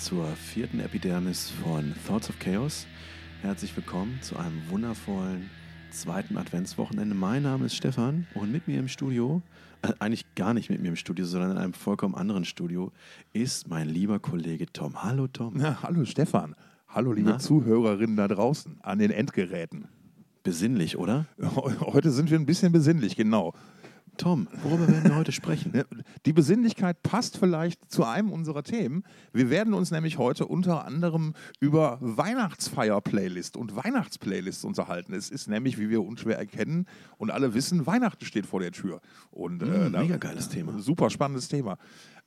Zur vierten Epidermis von Thoughts of Chaos. Herzlich willkommen zu einem wundervollen zweiten Adventswochenende. Mein Name ist Stefan und mit mir im Studio, äh, eigentlich gar nicht mit mir im Studio, sondern in einem vollkommen anderen Studio, ist mein lieber Kollege Tom. Hallo Tom. Na, hallo Stefan. Hallo liebe Na? Zuhörerinnen da draußen an den Endgeräten. Besinnlich, oder? Heute sind wir ein bisschen besinnlich, genau. Tom, worüber werden wir heute sprechen? Die Besinnlichkeit passt vielleicht zu einem unserer Themen. Wir werden uns nämlich heute unter anderem über Weihnachtsfeier-Playlist und Weihnachtsplaylists unterhalten. Es ist nämlich, wie wir unschwer erkennen und alle wissen, Weihnachten steht vor der Tür. Und, äh, Mm, mega geiles Thema. Super spannendes Thema.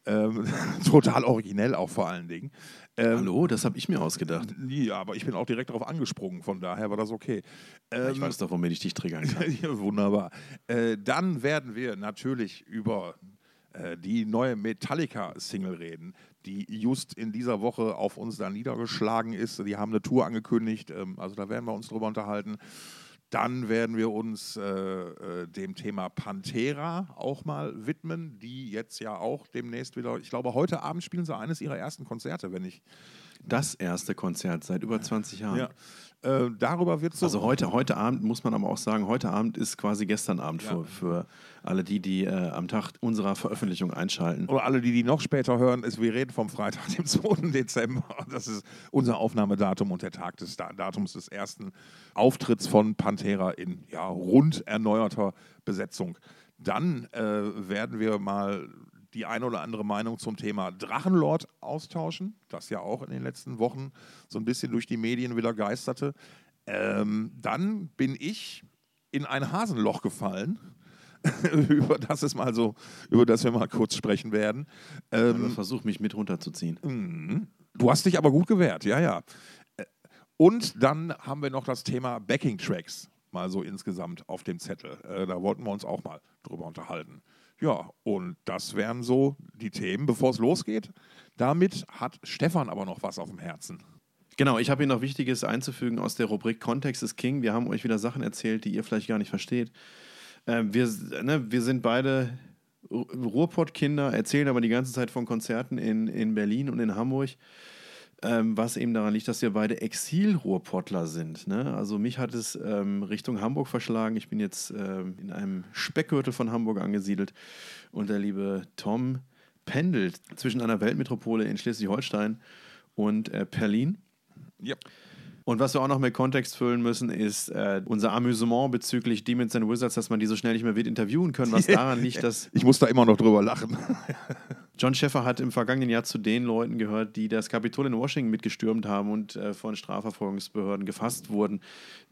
Ähm, total originell auch vor allen Dingen. Ähm, Hallo, das habe ich mir ausgedacht. Ja, aber ich bin auch direkt darauf angesprungen, von daher war das okay. Ähm, Ich weiß doch, womit ich dich triggern kann. ja, wunderbar. Äh, dann werden wir natürlich über äh, die neue Metallica-Single reden, die just in dieser Woche auf uns da niedergeschlagen ist. Die haben eine Tour angekündigt, ähm, also da werden wir uns drüber unterhalten. Dann werden wir uns äh, äh, dem Thema Pantera auch mal widmen, die jetzt ja auch demnächst wieder, ich glaube, heute Abend spielen sie eines ihrer ersten Konzerte, wenn ich. Das erste Konzert seit über 20 Jahren. Ja. Äh, darüber wird so. Also heute, heute Abend muss man aber auch sagen, heute Abend ist quasi gestern Abend Ja. für, für alle die, die äh, am Tag unserer Veröffentlichung einschalten. Oder alle, die die noch später hören, ist, wir reden vom Freitag, dem 2. Dezember. Das ist unser Aufnahmedatum und der Tag des Da- Datums des ersten Auftritts von Pantera in ja, rund erneuerter Besetzung. Dann äh, werden wir mal die eine oder andere Meinung zum Thema Drachenlord austauschen, das ja auch in den letzten Wochen so ein bisschen durch die Medien wieder geisterte. Ähm, dann bin ich in ein Hasenloch gefallen. über das es mal so, über das wir mal kurz sprechen werden. Ähm, Versuch mich mit runterzuziehen. mhm. du hast dich aber gut gewehrt, ja, ja. Äh, Und dann haben wir noch das Thema Backing Tracks mal so insgesamt auf dem Zettel. Äh, da wollten wir uns auch mal drüber unterhalten. Ja, und das wären so die Themen, bevor es losgeht. Damit hat Stefan aber noch was auf dem Herzen. Genau, ich habe Ihnen noch Wichtiges einzufügen aus der Rubrik Kontext ist King. Wir haben euch wieder Sachen erzählt, die ihr vielleicht gar nicht versteht. Ähm, wir, ne, wir sind beide Ru- Ruhrpott-Kinder, erzählen aber die ganze Zeit von Konzerten in, in Berlin und in Hamburg. Ähm, was eben daran liegt, dass wir beide Exil-Ruhrpottler sind. Ne? Also mich hat es ähm, Richtung Hamburg verschlagen. Ich bin jetzt ähm, in einem Speckgürtel von Hamburg angesiedelt und der liebe Tom pendelt zwischen einer Weltmetropole in Schleswig-Holstein und äh, Berlin. Ja. Und was wir auch noch mit Kontext füllen müssen, ist äh, unser Amüsement bezüglich Demons and Wizards, dass man die so schnell nicht mehr wird interviewen können, was daran liegt, dass Ich muss da immer noch drüber lachen. John Sheffer hat im vergangenen Jahr zu den Leuten gehört, die das Kapitol in Washington mitgestürmt haben und äh, von Strafverfolgungsbehörden gefasst wurden.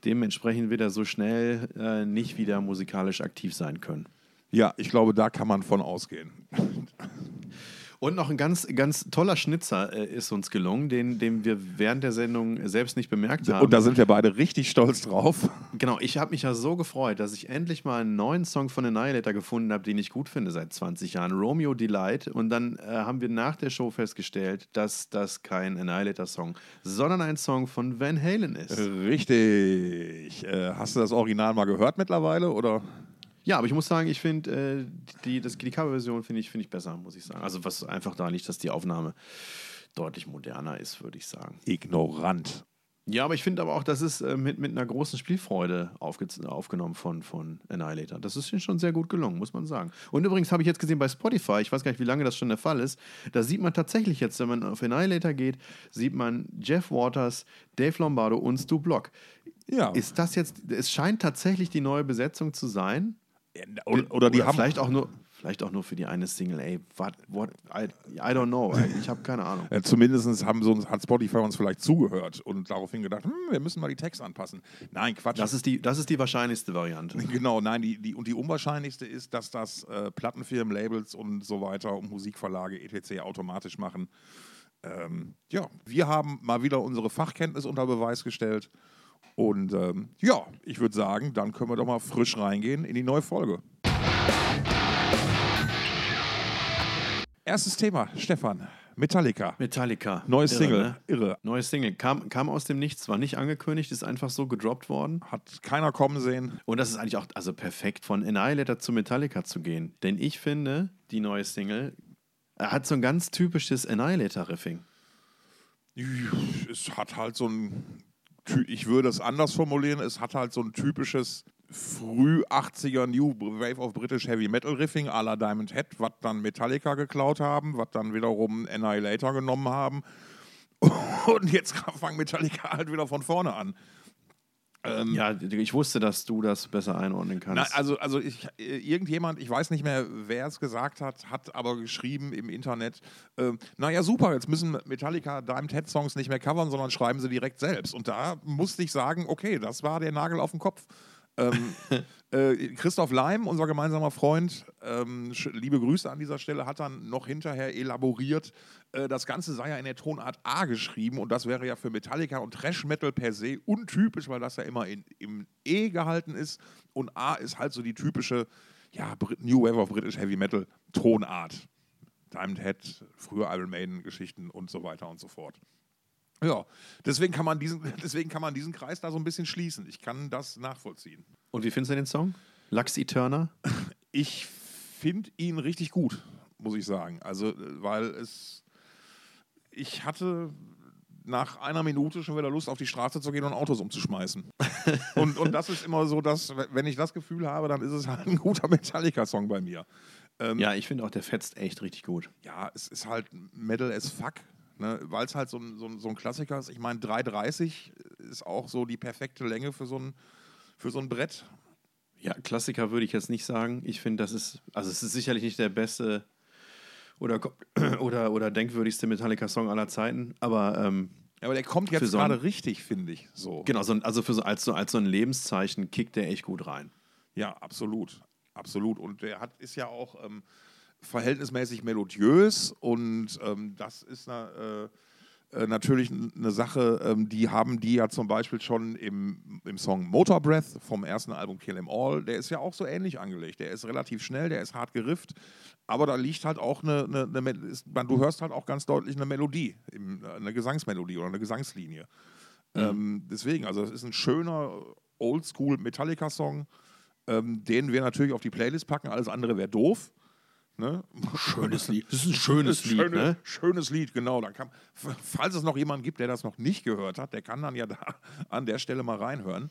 Dementsprechend wird er so schnell äh, nicht wieder musikalisch aktiv sein können. Ja, ich glaube, da kann man von ausgehen. Und noch ein ganz, ganz toller Schnitzer äh, ist uns gelungen, den, den wir während der Sendung selbst nicht bemerkt haben. Und da sind wir beide richtig stolz drauf. Genau, ich habe mich ja so gefreut, dass ich endlich mal einen neuen Song von Annihilator gefunden habe, den ich gut finde seit 20 Jahren, Romeo Delight. Und dann äh, haben wir nach der Show festgestellt, dass das kein Annihilator-Song, sondern ein Song von Van Halen ist. Richtig. Äh, hast du das Original mal gehört mittlerweile? Oder? Ja, aber ich muss sagen, ich finde äh, die, das- die Coverversion finde ich, find ich besser, muss ich sagen. Also was einfach da liegt, dass die Aufnahme deutlich moderner ist, würde ich sagen. Ignorant. Ja, aber ich finde aber auch, das ist äh, mit, mit einer großen Spielfreude aufge aufgenommen von, von Annihilator. Das ist schon sehr gut gelungen, muss man sagen. Und übrigens habe ich jetzt gesehen bei Spotify, ich weiß gar nicht, wie lange das schon der Fall ist, da sieht man tatsächlich jetzt, wenn man auf Annihilator geht, sieht man Jeff Waters, Dave Lombardo und Stu Block. Ja. Ist das jetzt, es scheint tatsächlich die neue Besetzung zu sein. Oder, oder die haben. vielleicht auch nur, vielleicht auch nur für die eine Single, ey, what, what, I, I don't know, ey, ich habe keine Ahnung. Äh, zumindest haben so, hat Spotify uns vielleicht zugehört und daraufhin gedacht, hm, wir müssen mal die Texte anpassen. Nein, Quatsch. Das ist die, das ist die wahrscheinlichste Variante. Genau, nein, die, die, und die unwahrscheinlichste ist, dass das äh, Plattenfirmen, Labels und so weiter und Musikverlage etc. automatisch machen. Ähm, ja, wir haben mal wieder unsere Fachkenntnis unter Beweis gestellt. Und ähm, ja, ich würde sagen, dann können wir doch mal frisch reingehen in die neue Folge. Erstes Thema, Stefan. Metallica. Metallica. Neues Single. ne? Irre. Neues Single. Kam, kam aus dem Nichts, war nicht angekündigt, ist einfach so gedroppt worden. Hat keiner kommen sehen. Und das ist eigentlich auch also perfekt, von Annihilator zu Metallica zu gehen. Denn ich finde, die neue Single hat so ein ganz typisches Annihilator-Riffing. Es hat halt so ein, ich würde es anders formulieren, es hat halt so ein typisches früh 80er New Wave of British Heavy Metal Riffing à la Diamond Head, was dann Metallica geklaut haben, was dann wiederum Annihilator genommen haben. Und jetzt fangen Metallica halt wieder von vorne an. Ähm, ja, ich wusste, dass du das besser einordnen kannst. Na, also, also ich, äh, irgendjemand, ich weiß nicht mehr, wer es gesagt hat, hat aber geschrieben im Internet, äh, naja, super, jetzt müssen Metallica Diamond Head Songs nicht mehr covern, sondern schreiben sie direkt selbst. Und da musste ich sagen, okay, das war der Nagel auf den Kopf. ähm, äh, Christoph Leim, unser gemeinsamer Freund, ähm, liebe Grüße an dieser Stelle, hat dann noch hinterher elaboriert, das Ganze sei ja in der Tonart A geschrieben und das wäre ja für Metallica und Thrash Metal per se untypisch, weil das ja immer in, im E gehalten ist und A ist halt so die typische ja, New Wave of British Heavy Metal Tonart. Diamond Head, früher Iron Maiden Geschichten und so weiter und so fort. Ja, deswegen kann, man diesen, deswegen kann man diesen Kreis da so ein bisschen schließen. Ich kann das nachvollziehen. Und wie findest du den Song? Lux Eterna? Ich finde ihn richtig gut, muss ich sagen. Also, weil es. Ich hatte nach einer Minute schon wieder Lust, auf die Straße zu gehen und Autos umzuschmeißen. und, und das ist immer so, dass, wenn ich das Gefühl habe, dann ist es halt ein guter Metallica-Song bei mir. Ähm, ja, ich finde auch, der fetzt echt richtig gut. Ja, es ist halt Metal as fuck. Ne, Weil es halt so ein, so, so ein Klassiker ist. Ich meine, 3,30 ist auch so die perfekte Länge für so ein, für so ein Brett. Ja, Klassiker würde ich jetzt nicht sagen. Ich finde, das ist, also es ist sicherlich nicht der beste oder, oder, oder denkwürdigste Metallica-Song aller Zeiten, aber. Ähm, ja, aber der kommt jetzt so gerade richtig, finde ich. So. Genau, so ein, also für so, als, so, als so ein Lebenszeichen kickt der echt gut rein. Ja, absolut. Absolut. Und der hat, ist ja auch. Ähm, verhältnismäßig melodiös und ähm, das ist eine, äh, äh natürlich eine Sache, ähm, die haben die ja zum Beispiel schon im, im Song Motor Breath vom ersten Album Kill 'Em All, der ist ja auch so ähnlich angelegt. Der ist relativ schnell, der ist hart gerifft, aber da liegt halt auch eine, eine, eine ist, du hörst halt auch ganz deutlich eine Melodie, eine Gesangsmelodie oder eine Gesangslinie. Mhm. Ähm, deswegen, also es ist ein schöner Oldschool Metallica-Song, ähm, den wir natürlich auf die Playlist packen, alles andere wäre doof. Ne? Schönes Lied. Das ist ein schönes Lied. Schöne, ne? Schönes Lied, genau. Dann kann, falls es noch jemanden gibt, der das noch nicht gehört hat, der kann dann ja da an der Stelle mal reinhören.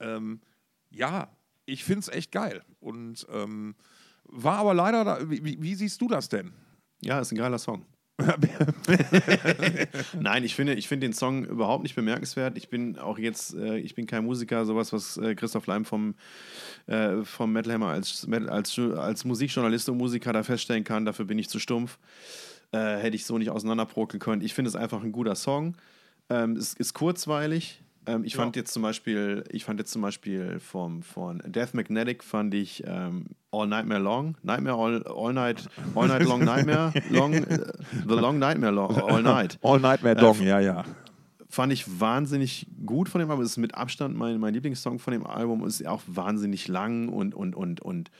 Ähm, ja, ich finde es echt geil. Und ähm, war aber leider, da, wie, wie, siehst du das denn? Ja, ist ein geiler Song. Nein, ich finde, ich finde den Song überhaupt nicht bemerkenswert. Ich bin auch jetzt, äh, ich bin kein Musiker, sowas, was äh, Christoph Leim vom, äh, vom Metal Hammer als, als, als Musikjournalist und Musiker da feststellen kann. Dafür bin ich zu stumpf. Äh, hätte ich so nicht auseinanderprokeln können. Ich finde es einfach ein guter Song. Ähm, es ist kurzweilig, ähm, ich ja. fand jetzt zum Beispiel, ich fand jetzt zum Beispiel vom, von Death Magnetic fand ich ähm, All Nightmare Long, Nightmare All, all Night, All Night Long Nightmare, Long, uh, The Long Nightmare Long, All Night. All Nightmare Long, äh, ja, ja. Fand ich wahnsinnig gut von dem Album. Es ist mit Abstand mein, mein Lieblingssong von dem Album. Ist auch wahnsinnig lang und, und, und, und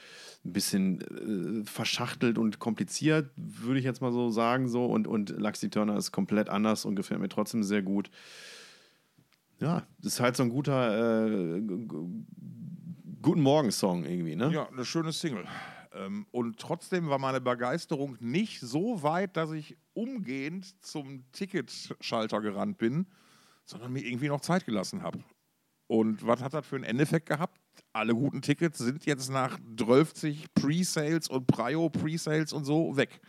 ein bisschen äh, verschachtelt und kompliziert, würde ich jetzt mal so sagen. So. Und, und Luxy Turner ist komplett anders und gefällt mir trotzdem sehr gut ja, das ist halt so ein guter äh, Guten Morgen-Song irgendwie, ne? Ja, eine schöne Single. Ähm, und trotzdem war meine Begeisterung nicht so weit, dass ich umgehend zum Ticketschalter gerannt bin, sondern mir irgendwie noch Zeit gelassen habe. Und was hat das für einen Endeffekt gehabt? Alle guten Tickets sind jetzt nach 12 Pre-Sales und Prio-Pre-Sales und so weg.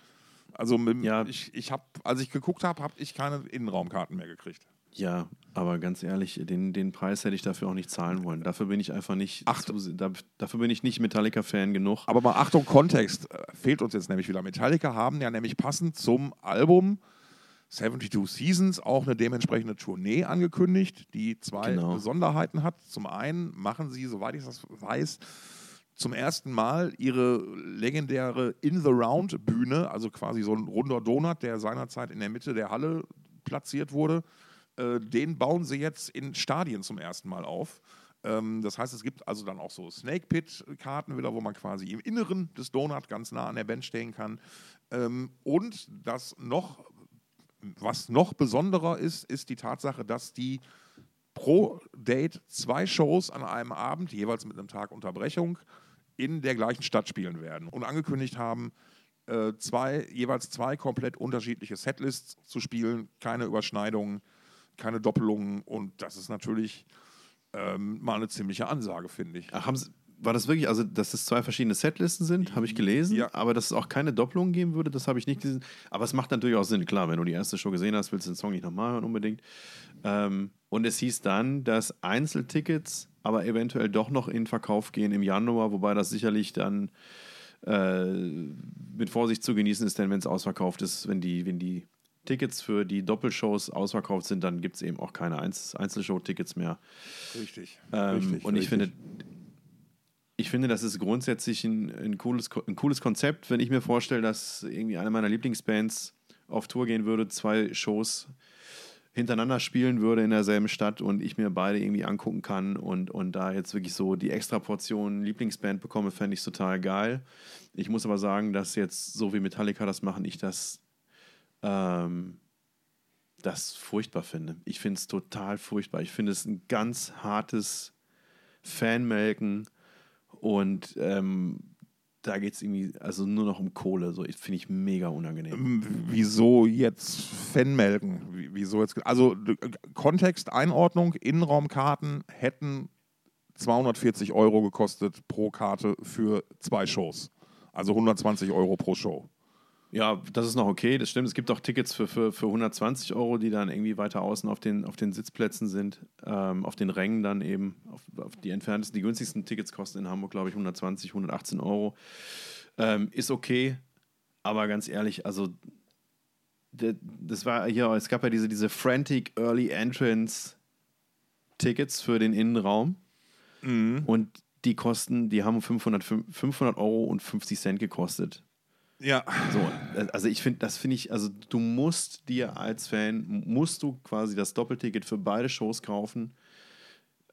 Also ja. ich, ich habe, als ich geguckt habe, habe ich keine Innenraumkarten mehr gekriegt. Ja, aber ganz ehrlich, den, den Preis hätte ich dafür auch nicht zahlen wollen. Dafür bin ich einfach nicht. Ach, da, dafür bin ich nicht Metallica-Fan genug. Aber mal Achtung, Kontext äh, fehlt uns jetzt nämlich wieder. Metallica haben ja nämlich passend zum Album 72 Seasons auch eine dementsprechende Tournee angekündigt, die zwei genau. Besonderheiten hat. Zum einen machen sie, soweit ich das weiß, zum ersten Mal ihre legendäre In the Round Bühne, also quasi so ein runder Donut, der seinerzeit in der Mitte der Halle platziert wurde äh, den bauen sie jetzt in Stadien zum ersten Mal auf. Ähm, das heißt, es gibt also dann auch so Snake Pit-Karten wieder, wo man quasi im Inneren des Donut ganz nah an der Band stehen kann. Ähm, und das noch, was noch besonderer ist, ist die Tatsache, dass die pro Date zwei Shows an einem Abend, jeweils mit einem Tag Unterbrechung, in der gleichen Stadt spielen werden. Und angekündigt haben, äh, zwei, jeweils zwei komplett unterschiedliche Setlists zu spielen, keine Überschneidungen, keine Doppelungen und das ist natürlich ähm, mal eine ziemliche Ansage, finde ich. Ach, haben Sie, war das wirklich, also dass es zwei verschiedene Setlisten sind, habe ich gelesen, Ja. aber dass es auch keine Doppelung geben würde, das habe ich nicht gesehen. Aber es macht natürlich auch Sinn, klar, wenn du die erste Show gesehen hast, willst du den Song nicht nochmal hören unbedingt. Ähm, und es hieß dann, dass Einzeltickets aber eventuell doch noch in Verkauf gehen im Januar, wobei das sicherlich dann äh, mit Vorsicht zu genießen ist, denn wenn es ausverkauft ist, wenn die, wenn die Tickets für die Doppelshows ausverkauft sind, dann gibt es eben auch keine Einz Einzelshow-Tickets mehr. Richtig. Ähm, richtig und ich richtig. finde, ich finde, das ist grundsätzlich ein, ein, cooles, ein cooles Konzept, wenn ich mir vorstelle, dass irgendwie eine meiner Lieblingsbands auf Tour gehen würde, zwei Shows hintereinander spielen würde in derselben Stadt und ich mir beide irgendwie angucken kann und, und da jetzt wirklich so die extra Portion Lieblingsband bekomme, fände ich total geil. Ich muss aber sagen, dass jetzt, so wie Metallica das machen, ich das, ähm, das furchtbar finde. Ich finde es total furchtbar. Ich finde es ein ganz hartes Fanmelken und ähm, da geht es irgendwie also nur noch um Kohle. So, finde ich mega unangenehm. Ähm, Wieso jetzt Fanmelken? Wie- Wieso jetzt? Also Kontext, Einordnung, Innenraumkarten hätten 240 Euro gekostet pro Karte für zwei Shows. Also 120 Euro pro Show. Ja, das ist noch okay, das stimmt. Es gibt auch Tickets für, für, für 120 Euro, die dann irgendwie weiter außen auf den, auf den Sitzplätzen sind, ähm, auf den Rängen dann eben, auf, auf die entferntesten. Die günstigsten Tickets kosten in Hamburg, glaube ich, 120, 118 Euro. Ähm, ist okay, aber ganz ehrlich, also das war hier, es gab ja diese, diese Frantic Early Entrance Tickets für den Innenraum und die kosten, die haben 500, 500 Euro und 50 Cent gekostet. Ja. So, äh, also ich finde, das finde ich, also du musst dir als Fan, musst du quasi das Doppelticket für beide Shows kaufen.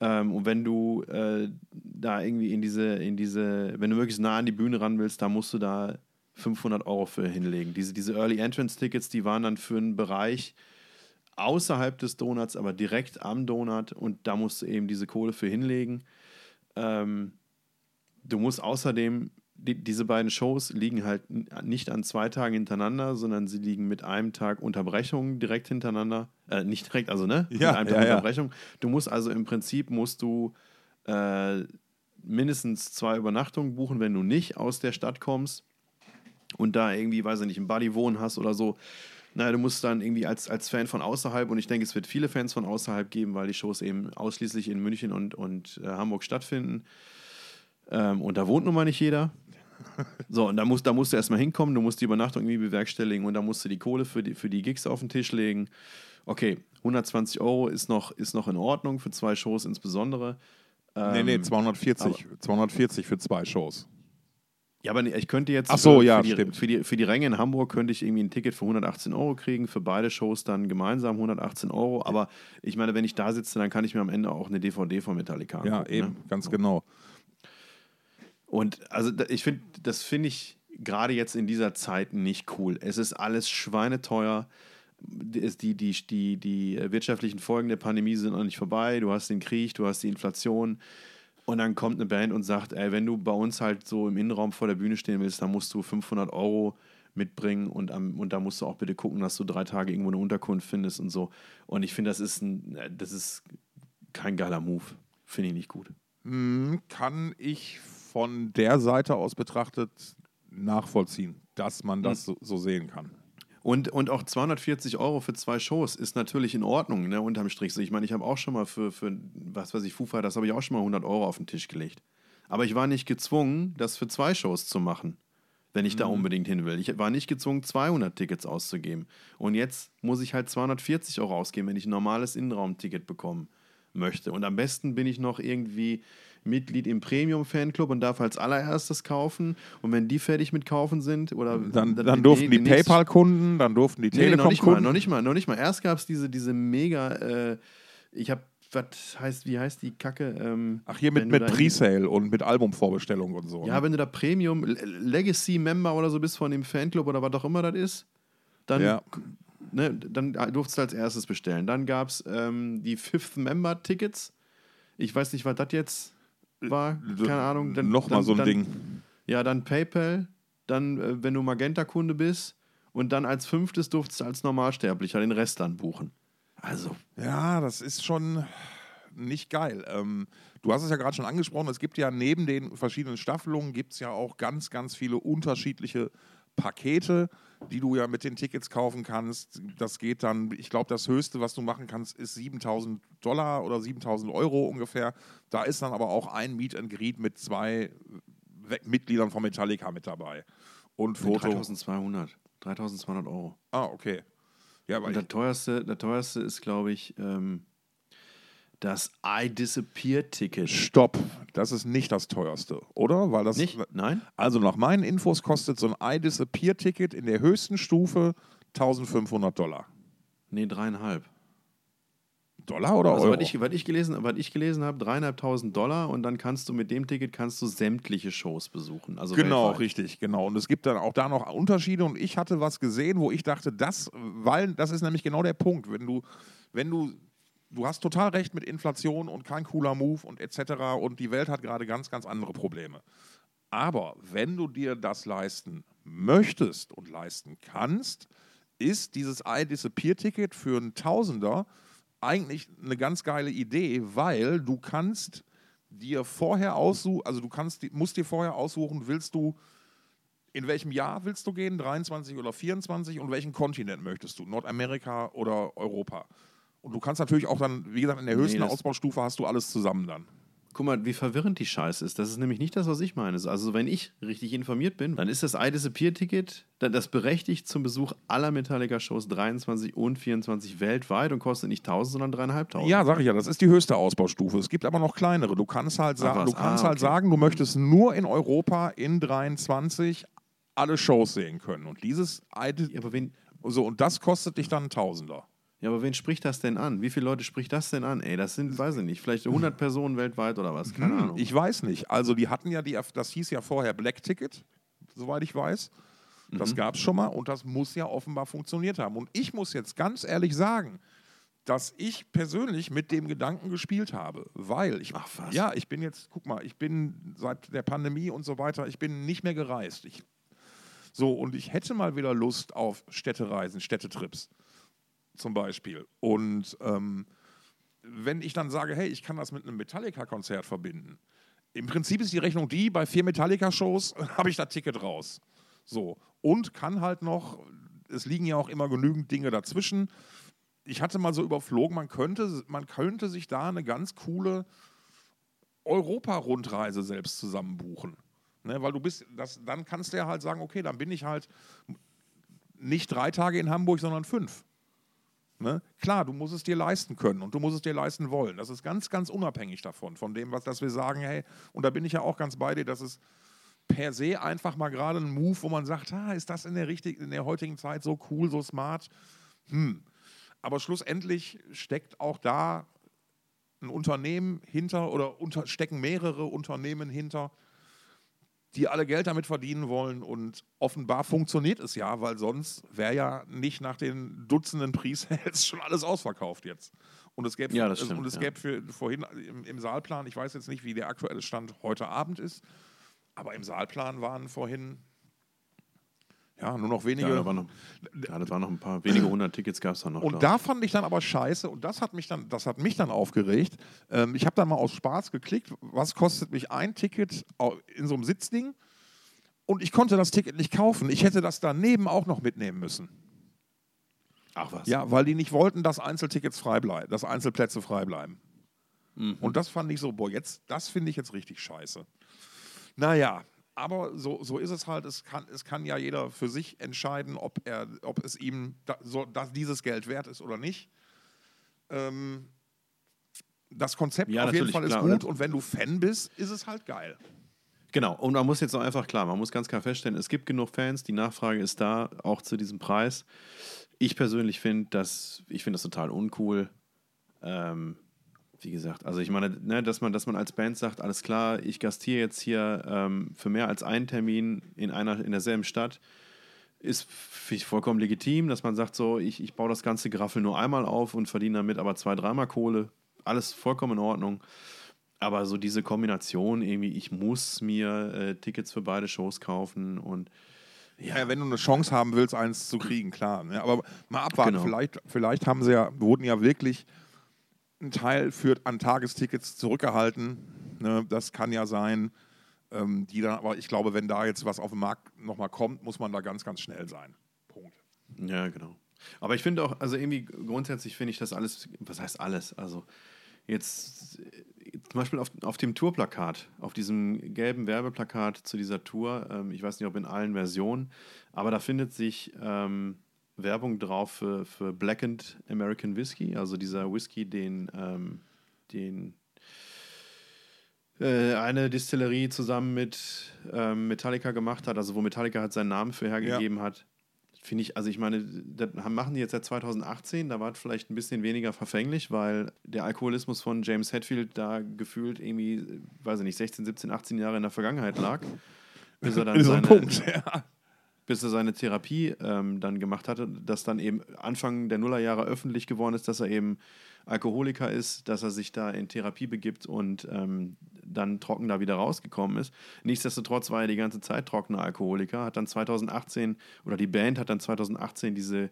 Ähm, und wenn du äh, da irgendwie in diese, in diese, wenn du möglichst nah an die Bühne ran willst, da musst du da 500 Euro für hinlegen. Diese, diese Early Entrance Tickets, die waren dann für einen Bereich außerhalb des Donuts, aber direkt am Donut und da musst du eben diese Kohle für hinlegen. Ähm, du musst außerdem, die, diese beiden Shows liegen halt nicht an zwei Tagen hintereinander, sondern sie liegen mit einem Tag Unterbrechung direkt hintereinander. Äh, nicht direkt, also ne? Ja, mit einem ja, Tag ja. Unterbrechung. Du musst also im Prinzip musst du äh, mindestens zwei Übernachtungen buchen, wenn du nicht aus der Stadt kommst und da irgendwie, weiß ich nicht, einen Buddy wohnen hast oder so. Naja, du musst dann irgendwie als, als Fan von außerhalb, und ich denke, es wird viele Fans von außerhalb geben, weil die Shows eben ausschließlich in München und, und äh, Hamburg stattfinden. Ähm, und da wohnt nun mal nicht jeder. So, und da musst, da musst du erstmal hinkommen, du musst die Übernachtung irgendwie bewerkstelligen und da musst du die Kohle für die, für die Gigs auf den Tisch legen. Okay, 120 Euro ist noch, ist noch in Ordnung für zwei Shows insbesondere. nee, nee, Ähm, 240. 240 für zwei Shows. Ja, aber ich könnte jetzt Ach so, für, ja, die, stimmt. für, die, für die Ränge in Hamburg könnte ich irgendwie ein Ticket für 118 Euro kriegen, für beide Shows dann gemeinsam 118 Euro. Aber ich meine, wenn ich da sitze, dann kann ich mir am Ende auch eine DVD von Metallica Ja, angucken. eben, Ne? ganz genau. Und also ich finde, das finde ich gerade jetzt in dieser Zeit nicht cool. Es ist alles schweineteuer. Die, die, die, die wirtschaftlichen Folgen der Pandemie sind noch nicht vorbei. Du hast den Krieg, du hast die Inflation. Und dann kommt eine Band und sagt, ey, wenn du bei uns halt so im Innenraum vor der Bühne stehen willst, dann musst du 500 Euro mitbringen und, und da musst du auch bitte gucken, dass du drei Tage irgendwo eine Unterkunft findest und so. Und ich finde, das ist ein, das ist kein geiler Move. Finde ich nicht gut. Hm, Kann ich von der Seite aus betrachtet nachvollziehen, dass man das so, so sehen kann. Und, und auch 240 Euro für zwei Shows ist natürlich in Ordnung, ne, unterm Strich. Ich meine, ich habe auch schon mal für, für was weiß ich, Foo Fighters, habe ich auch schon mal 100 Euro auf den Tisch gelegt. Aber ich war nicht gezwungen, das für zwei Shows zu machen, wenn ich da unbedingt hin will. Ich war nicht gezwungen, 200 Tickets auszugeben. Und jetzt muss ich halt 240 Euro ausgeben, wenn ich ein normales Innenraumticket bekommen möchte. Und am besten bin ich noch irgendwie Mitglied im Premium-Fanclub und darf als allererstes kaufen. Und wenn die fertig mit kaufen sind, oder Dann, dann durften die nächste- PayPal-Kunden, dann durften die Nee, noch nicht mal, Telekom-Kunden. noch nicht mal, noch nicht mal. Erst gab es diese, diese mega, äh, ich habe, was heißt, wie heißt die Kacke? Ähm, Ach, hier mit, mit Presale und mit Albumvorbestellung und so. Ja, ne? wenn du da Premium Le- Legacy-Member oder so bist von dem Fanclub oder was auch immer das ist, dann, Ja. ne, dann durftest du als erstes bestellen. Dann gab es ähm, die Fifth Member-Tickets. Ich weiß nicht, was das jetzt war. Keine Ahnung. Dann, Nochmal dann, so ein dann, Ding. Ja, dann PayPal. dann, äh, wenn du Magenta-Kunde bist. Und dann als fünftes durftest du als Normalsterblicher den Rest dann buchen. Also. Ja, das ist schon nicht geil. Ähm, du hast es ja gerade schon angesprochen, es gibt ja neben den verschiedenen Staffelungen, gibt es ja auch ganz, ganz viele unterschiedliche Pakete, die du ja mit den Tickets kaufen kannst. Das geht dann, ich glaube, das Höchste, was du machen kannst, ist 7000 Dollar oder 7000 Euro ungefähr. Da ist dann aber auch ein Meet and Greet mit zwei Mitgliedern von Metallica mit dabei. Und Foto. 3200. 3200 Euro. Ah, okay. Ja, aber Und der teuerste, der teuerste ist, glaube ich, ähm, das I Disappear Ticket. Stopp, das ist nicht das teuerste, oder? Weil das nicht? Nein. Also nach meinen Infos kostet so ein I Disappear Ticket in der höchsten Stufe 1500 Dollar. Nee, dreieinhalb. Dollar oder also, Euro? Was ich, was ich gelesen, was ich gelesen habe, dreieinhalbtausend Dollar und dann kannst du mit dem Ticket kannst du sämtliche Shows besuchen. Also genau, weltweit. richtig, genau. Und es gibt dann auch da noch Unterschiede und ich hatte was gesehen, wo ich dachte, das, weil das ist nämlich genau der Punkt, wenn du, wenn du du hast total recht mit Inflation und kein cooler Move und etc. Und die Welt hat gerade ganz, ganz andere Probleme. Aber wenn du dir das leisten möchtest und leisten kannst, ist dieses iDisappear-Ticket für einen Tausender eigentlich eine ganz geile Idee, weil du kannst dir vorher aussuchen, also du kannst, musst dir vorher aussuchen, willst du, in welchem Jahr willst du gehen, 23 oder 24 und welchen Kontinent möchtest du, Nordamerika oder Europa. Und du kannst natürlich auch dann, wie gesagt, in der höchsten nee, Ausbaustufe hast du alles zusammen dann. Guck mal, wie verwirrend die Scheiße ist. Das ist nämlich nicht das, was ich meine. Also, wenn ich richtig informiert bin, dann ist das iDisappear-Ticket, das berechtigt zum Besuch aller Metallica-Shows 23 und 24 weltweit und kostet nicht 1000, sondern 3.500. Ja, sag ich ja, das ist die höchste Ausbaustufe. Es gibt aber noch kleinere. Du kannst halt, sa du kannst ah, halt sagen, du möchtest nur in Europa in 23 alle Shows sehen können. Und dieses iDisappear. Ja, aber wen so, und das kostet dich dann ein Tausender. Ja, aber wen spricht das denn an? Wie viele Leute spricht das denn an? Ey, das sind, weiß ich nicht, vielleicht 100 Personen weltweit oder was? Keine hm, Ahnung. Ich weiß nicht. Also, die hatten ja, die, das hieß ja vorher Black Ticket, soweit ich weiß. Das mhm. gab es schon mal und das muss ja offenbar funktioniert haben. Und ich muss jetzt ganz ehrlich sagen, dass ich persönlich mit dem Gedanken gespielt habe, weil ich, Ach, was? ja, ich bin jetzt, guck mal, ich bin seit der Pandemie und so weiter, ich bin nicht mehr gereist. Ich, so, und ich hätte mal wieder Lust auf Städtereisen, Städtetrips zum Beispiel. Und ähm, wenn ich dann sage, hey, ich kann das mit einem Metallica-Konzert verbinden, im Prinzip ist die Rechnung die, bei vier Metallica-Shows habe ich das Ticket raus. So. Und kann halt noch, es liegen ja auch immer genügend Dinge dazwischen. Ich hatte mal so überflogen, man könnte, man könnte sich da eine ganz coole Europa-Rundreise selbst zusammen buchen. Ne, weil du bist, das, dann kannst du ja halt sagen, okay, dann bin ich halt nicht drei Tage in Hamburg, sondern fünf. Ne? Klar, du musst es dir leisten können und du musst es dir leisten wollen. Das ist ganz, ganz unabhängig davon, von dem, was dass wir sagen, hey, und da bin ich ja auch ganz bei dir, dass es per se einfach mal gerade ein Move, wo man sagt, ah, ist das in der, richtig, in der heutigen Zeit so cool, so smart? Hm. Aber schlussendlich steckt auch da ein Unternehmen hinter oder unter, stecken mehrere Unternehmen hinter, die alle Geld damit verdienen wollen. Und offenbar funktioniert es ja, weil sonst wäre ja nicht nach den Dutzenden Pre-Sales schon alles ausverkauft jetzt. Und es gäbe, ja, stimmt, und es gäbe für, vorhin im, im, Saalplan, ich weiß jetzt nicht, wie der aktuelle Stand heute Abend ist, aber im Saalplan waren vorhin ja, nur noch wenige. Ja, da, waren noch, ja, das waren noch ein paar, wenige hundert Tickets gab es dann noch. Und da fand ich dann aber scheiße, und das hat mich dann, das hat mich dann aufgeregt. Ähm, ich habe dann mal aus Spaß geklickt, was kostet mich ein Ticket in so einem Sitzding? Und ich konnte das Ticket nicht kaufen. Ich hätte das daneben auch noch mitnehmen müssen. Ach was? Ja, weil die nicht wollten, dass Einzeltickets frei bleiben, dass Einzelplätze frei bleiben. Mhm. Und das fand ich so, boah, jetzt, das finde ich jetzt richtig scheiße. Naja, aber so, so ist es halt. Es kann, es kann ja jeder für sich entscheiden, ob, er, ob es ihm da, so, dass dieses Geld wert ist oder nicht. Ähm, das Konzept ja, auf jeden Fall ist klar, gut und wenn du Fan bist, ist es halt geil. Genau, und man muss jetzt auch einfach klar, man muss ganz klar feststellen, es gibt genug Fans, die Nachfrage ist da, auch zu diesem Preis. Ich persönlich finde das, ich finde das total uncool. Ähm, wie gesagt, also ich meine, ne, dass man, dass man als Band sagt, alles klar, ich gastiere jetzt hier ähm, für mehr als einen Termin in einer, in derselben Stadt, ist vollkommen legitim, dass man sagt, so, ich, ich baue das ganze Graffel nur einmal auf und verdiene damit aber zwei, dreimal Kohle. Alles vollkommen in Ordnung. Aber so diese Kombination, irgendwie, ich muss mir äh, Tickets für beide Shows kaufen und Ja. wenn du eine Chance haben willst, eins zu kriegen, klar. Ne? Aber mal abwarten, Genau. vielleicht, vielleicht haben sie ja, wurden ja wirklich ein Teil für, an Tagestickets zurückgehalten. Ne? Das kann ja sein. Ähm, die dann, aber ich glaube, wenn da jetzt was auf den Markt nochmal kommt, muss man da ganz, ganz schnell sein. Punkt. Ja, genau. Aber ich finde auch, also irgendwie grundsätzlich finde ich das alles, was heißt alles? Also jetzt zum Beispiel auf, auf dem Tourplakat, auf diesem gelben Werbeplakat zu dieser Tour, ähm, ich weiß nicht, ob in allen Versionen, aber da findet sich ähm, Werbung drauf für, für Blackened American Whiskey, also dieser Whisky, den, ähm, den äh, eine Distillerie zusammen mit ähm, Metallica gemacht hat, also wo Metallica halt seinen Namen für hergegeben hat. Finde ich, also ich meine, das machen die jetzt seit 2018, da war es vielleicht ein bisschen weniger verfänglich, weil der Alkoholismus von James Hetfield da gefühlt irgendwie, weiß ich nicht, 16, 17, 18 Jahre in der Vergangenheit lag. Bis er dann seine, Punkt, ja. Bis er seine Therapie ähm, dann gemacht hatte, dass dann eben Anfang der Nullerjahre öffentlich geworden ist, dass er eben Alkoholiker ist, dass er sich da in Therapie begibt und ähm, dann trocken da wieder rausgekommen ist. Nichtsdestotrotz war er die ganze Zeit trockener Alkoholiker, hat dann 2018 oder die Band hat dann 2018 diese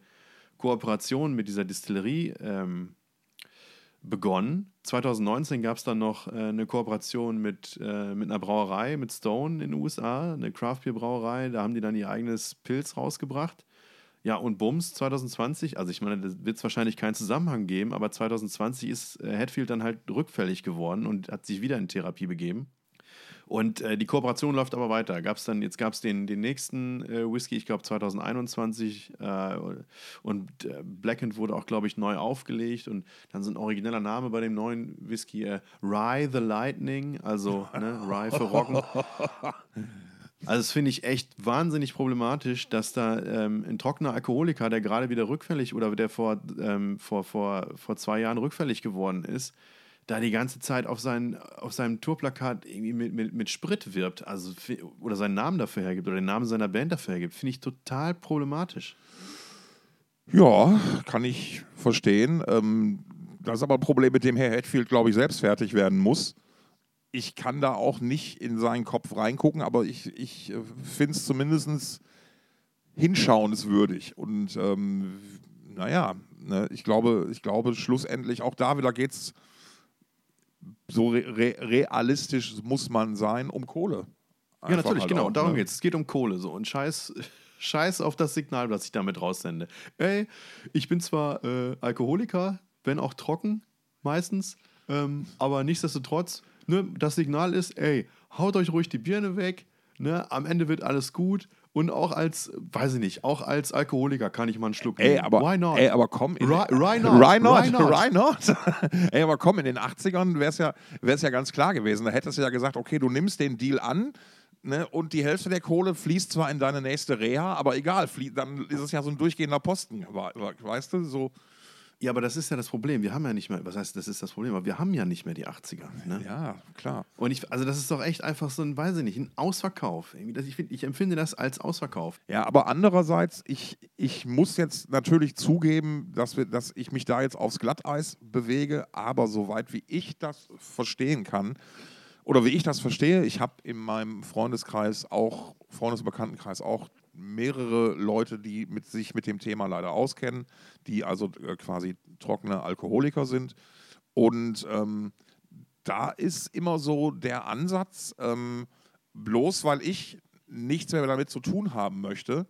Kooperation mit dieser Distillerie ähm, begonnen. 2019 gab es dann noch äh, eine Kooperation mit, äh, mit einer Brauerei, mit Stone in den USA, eine Craft Beer Brauerei. Da haben die dann ihr eigenes Pilz rausgebracht. Ja, und Bums 2020, also ich meine, da wird es wahrscheinlich keinen Zusammenhang geben, aber 2020 ist äh, Hatfield dann halt rückfällig geworden und hat sich wieder in Therapie begeben. Und äh, die Kooperation läuft aber weiter. Gab's dann, jetzt gab es den, den nächsten äh, Whisky, ich glaube 2021. Äh, und äh, Blackened wurde auch, glaube ich, neu aufgelegt. Und dann so ein origineller Name bei dem neuen Whisky, äh, Rye the Lightning, also ne, Rye für Rocken. Also das finde ich echt wahnsinnig problematisch, dass da ähm, ein trockener Alkoholiker, der gerade wieder rückfällig oder der vor, ähm, vor, vor, vor zwei Jahren rückfällig geworden ist, da die ganze Zeit auf, sein, auf seinem Tourplakat irgendwie mit, mit, mit Sprit wirbt, also oder seinen Namen dafür hergibt oder den Namen seiner Band dafür hergibt, finde ich total problematisch. Ja, kann ich verstehen. Ähm, das ist aber ein Problem, mit dem Herr Hatfield, glaube ich, selbst fertig werden muss. Ich kann da auch nicht in seinen Kopf reingucken, aber ich, ich finde es zumindest hinschauenswürdig. Und ähm, naja, ne, ich, glaube, ich glaube, schlussendlich auch da wieder geht es so re re realistisch muss man sein um Kohle. Ja, Einfach natürlich, halt genau. auch, Und darum ne? geht es. Es geht um Kohle so. Und scheiß, scheiß auf das Signal, was ich damit raussende. Ey, ich bin zwar äh, Alkoholiker, wenn auch trocken, meistens, ähm, aber nichtsdestotrotz, ne, das Signal ist, ey, haut euch ruhig die Birne weg, ne, am Ende wird alles gut. Und auch als, weiß ich nicht, auch als Alkoholiker kann ich mal einen Schluck Ey, nehmen. aber, Why not? Ey, aber komm. In Why- not? Why not? Why not? Why not? ey, aber komm, in den 80ern wäre es ja, wär's ja ganz klar gewesen. Da hättest du ja gesagt, okay, du nimmst den Deal an ne, und die Hälfte der Kohle fließt zwar in deine nächste Reha, aber egal, dann ist es ja so ein durchgehender Posten. Weißt du, so. Ja, aber das ist ja das Problem. Wir haben ja nicht mehr, was heißt, das ist das Problem, aber wir haben ja nicht mehr die 80er. Ne? Ja, klar. Und ich, also das ist doch echt einfach so ein, weiß ich nicht, ein Ausverkauf. Ich, find, ich empfinde das als Ausverkauf. Ja, aber andererseits, ich, ich muss jetzt natürlich zugeben, dass, wir, dass ich mich da jetzt aufs Glatteis bewege, aber soweit wie ich das verstehen kann, oder wie ich das verstehe, ich habe in meinem Freundeskreis auch, Freundes- und Bekanntenkreis auch mehrere Leute, die mit, sich mit dem Thema leider auskennen, die also äh, quasi trockene Alkoholiker sind. Und ähm, da ist immer so der Ansatz, ähm, bloß weil ich nichts mehr damit zu tun haben möchte,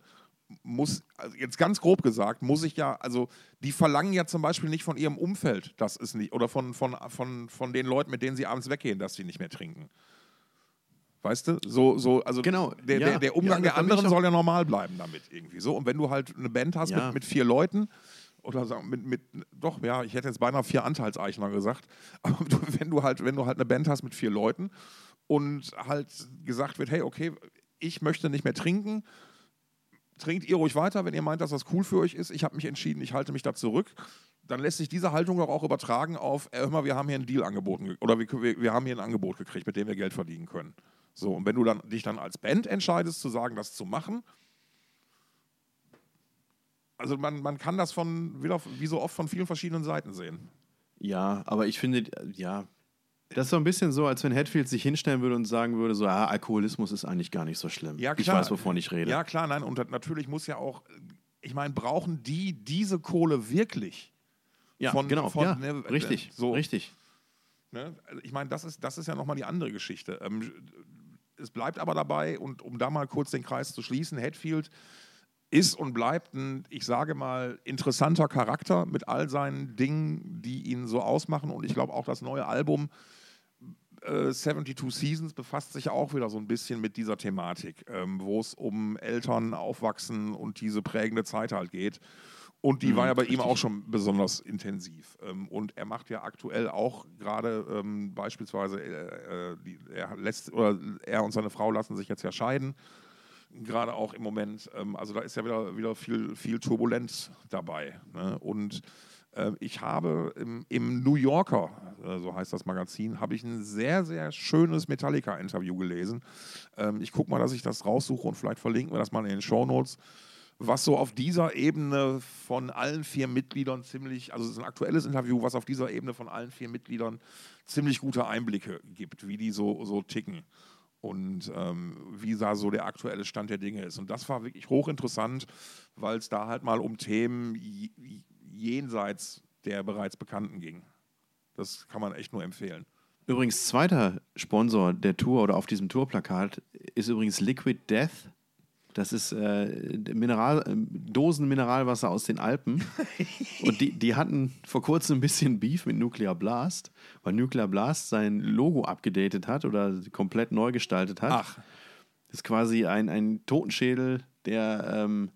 muss, also jetzt ganz grob gesagt, muss ich ja, also die verlangen ja zum Beispiel nicht von ihrem Umfeld, dass es nicht, oder von, von, von, von den Leuten, mit denen sie abends weggehen, dass sie nicht mehr trinken. Weißt du? So, so, also Genau, der, ja. der, der Umgang Ja, der anderen soll ja normal bleiben damit irgendwie so. Und wenn du halt eine Band hast Ja. mit, mit vier Leuten, oder sagen, mit, mit, doch, ja, ich hätte jetzt beinahe vier Anteilseichner gesagt, aber du, wenn, du halt, wenn du halt eine Band hast mit vier Leuten und halt gesagt wird, hey, okay, ich möchte nicht mehr trinken, trinkt ihr ruhig weiter, wenn ihr meint, dass das cool für euch ist. Ich habe mich entschieden, ich halte mich da zurück. Dann lässt sich diese Haltung doch auch übertragen auf, äh, hör mal, wir haben hier einen Deal angeboten ge- oder wir, wir haben hier ein Angebot gekriegt, mit dem wir Geld verdienen können. So, und wenn du dann, dich dann als Band entscheidest, zu sagen, das zu machen, also man, man kann das von, wieder, wie so oft von vielen verschiedenen Seiten sehen. Ja, aber ich finde, ja, Das ist so ein bisschen so, als wenn Hatfield sich hinstellen würde und sagen würde, so, ah, Alkoholismus ist eigentlich gar nicht so schlimm. Ja, Ich klar. weiß, wovon ich rede. Ja, klar, nein. Und natürlich muss ja auch, ich meine, brauchen die diese Kohle wirklich? Ja, Von- genau. von- ja, ne, richtig, so. richtig. Ne? Also Ich meine, das ist, das ist ja nochmal die andere Geschichte. Ähm, es bleibt aber dabei, und um da mal kurz den Kreis zu schließen, Hatfield ist und bleibt ein, ich sage mal, interessanter Charakter mit all seinen Dingen, die ihn so ausmachen. Und ich glaube auch das neue Album äh, 72 Seasons befasst sich auch wieder so ein bisschen mit dieser Thematik, ähm, wo es um Eltern aufwachsen und diese prägende Zeit halt geht. Und die war ja bei ihm auch schon besonders intensiv. Ähm, und er macht ja aktuell auch gerade ähm, beispielsweise, äh, äh, die, er, lässt, oder er und seine Frau lassen sich jetzt ja scheiden. Gerade auch im Moment. Ähm, also da ist ja wieder, wieder viel, viel Turbulenz dabei. Ne? Und äh, ich habe im, im New Yorker, äh, so heißt das Magazin, habe ich ein sehr, sehr schönes Metallica-Interview gelesen. Ähm, ich gucke mal, dass ich das raussuche und vielleicht verlinken wir das mal in den Show Notes was so auf dieser Ebene von allen vier Mitgliedern ziemlich, also es ist ein aktuelles Interview, was auf dieser Ebene von allen vier Mitgliedern ziemlich gute Einblicke gibt, wie die so, so ticken und ähm, wie da so der aktuelle Stand der Dinge ist. Und das war wirklich hochinteressant, weil es da halt mal um Themen jenseits der bereits Bekannten ging. Das kann man echt nur empfehlen. Übrigens, zweiter Sponsor der Tour oder auf diesem Tourplakat ist übrigens Liquid Death. Das ist äh, Mineral, äh, Dosen-Mineralwasser aus den Alpen. Und die, die hatten vor kurzem ein bisschen Beef mit Nuclear Blast, weil Nuclear Blast sein Logo abgedatet hat oder komplett neu gestaltet hat. Ach. Das ist quasi ein, ein Totenschädel, der ähm,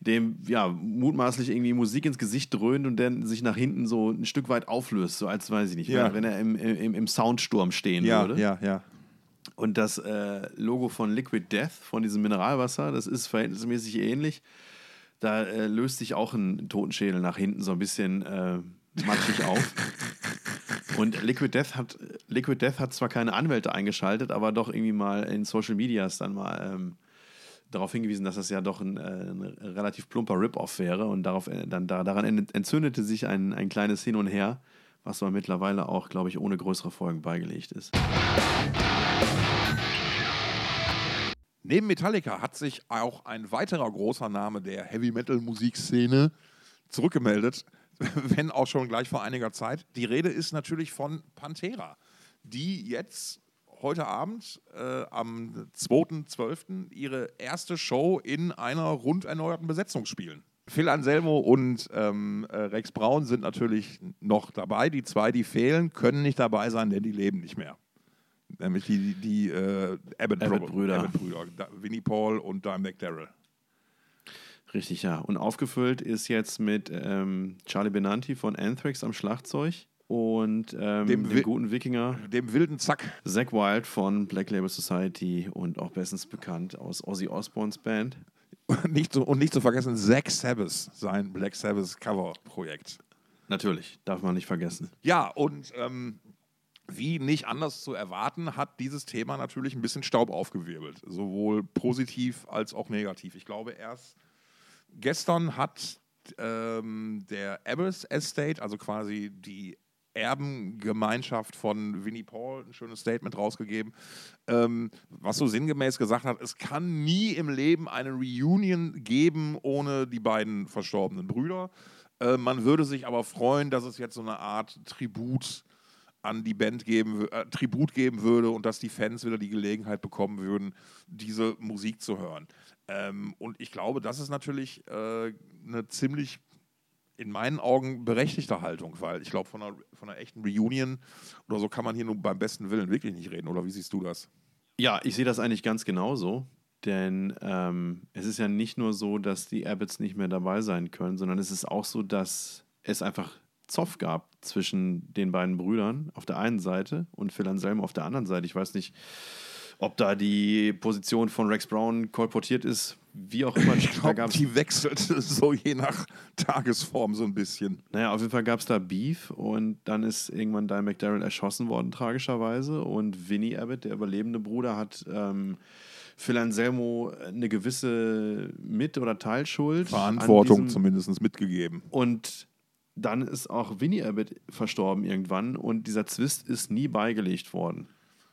dem ja mutmaßlich irgendwie Musik ins Gesicht dröhnt und dann sich nach hinten so ein Stück weit auflöst, so als weiß ich nicht, Ja. wenn, wenn er im, im, im Soundsturm stehen Ja, würde. ja, ja. Und das äh, Logo von Liquid Death, von diesem Mineralwasser, das ist verhältnismäßig ähnlich. Da äh, löst sich auch ein Totenschädel nach hinten so ein bisschen äh, matschig auf. Und Liquid Death, hat, Liquid Death hat zwar keine Anwälte eingeschaltet, aber doch irgendwie mal in Social Medias dann mal ähm, darauf hingewiesen, dass das ja doch ein, äh, ein relativ plumper Rip-Off wäre. Und darauf, äh, dann, da, daran ent- entzündete sich ein, ein kleines Hin und Her, was aber mittlerweile auch, glaube ich, ohne größere Folgen beigelegt ist. Neben Metallica hat sich auch ein weiterer großer Name der Heavy Metal Musikszene zurückgemeldet, wenn auch schon gleich vor einiger Zeit. Die Rede ist natürlich von Pantera, die jetzt heute Abend äh, am 2.12. ihre erste Show in einer rund erneuerten Besetzung spielen. Phil Anselmo und ähm, äh, Rex Braun sind natürlich noch dabei. Die zwei, die fehlen, können nicht dabei sein, denn die leben nicht mehr. Nämlich die, die äh, Abbott, Abbott-Brüder. Abbott-Brüder. Da- Winnie Paul und Dimebag Darrell. Richtig, ja. Und aufgefüllt ist jetzt mit ähm, Charlie Benanti von Anthrax am Schlagzeug und ähm, Dem dem, guten Wikinger Dem wilden Zack. Zach Wild von Black Label Society und auch bestens bekannt aus Ozzy Osbournes Band. nicht zu, und nicht zu vergessen, Zack Sabbath, sein Black Sabbath Cover-Projekt. Natürlich, darf man nicht vergessen. Ja, und ähm, wie nicht anders zu erwarten, hat dieses Thema natürlich ein bisschen Staub aufgewirbelt. Sowohl positiv als auch negativ. Ich glaube, erst gestern hat ähm, der Abbas Estate, also quasi die Erbengemeinschaft von Winnie Paul, ein schönes Statement rausgegeben, ähm, was so sinngemäß gesagt hat, es kann nie im Leben eine Reunion geben ohne die beiden verstorbenen Brüder. Äh, man würde sich aber freuen, dass es jetzt so eine Art Tribut an die Band geben, äh, Tribut geben würde und dass die Fans wieder die Gelegenheit bekommen würden, diese Musik zu hören. Ähm, und ich glaube, das ist natürlich äh, eine ziemlich in meinen Augen berechtigte Haltung, weil ich glaube, von einer, von einer echten Reunion oder so kann man hier nur beim besten Willen wirklich nicht reden. Oder wie siehst du das? Ja, ich sehe das eigentlich ganz genauso. Denn ähm, es ist ja nicht nur so, dass die Abbots nicht mehr dabei sein können, sondern es ist auch so, dass es einfach Zoff gab zwischen den beiden Brüdern auf der einen Seite und Phil Anselmo auf der anderen Seite. Ich weiß nicht, ob da die Position von Rex Brown kolportiert ist, wie auch immer. Ich glaube, die wechselt so je nach Tagesform so ein bisschen. Naja, auf jeden Fall gab es da Beef und dann ist irgendwann Dimebag McDarrell erschossen worden, tragischerweise. Und Vinnie Abbott, der überlebende Bruder, hat ähm, Phil Anselmo eine gewisse Mit- oder Teilschuld. Verantwortung zumindest mitgegeben. Und dann ist auch Winnie Abbott verstorben irgendwann und dieser Zwist ist nie beigelegt worden.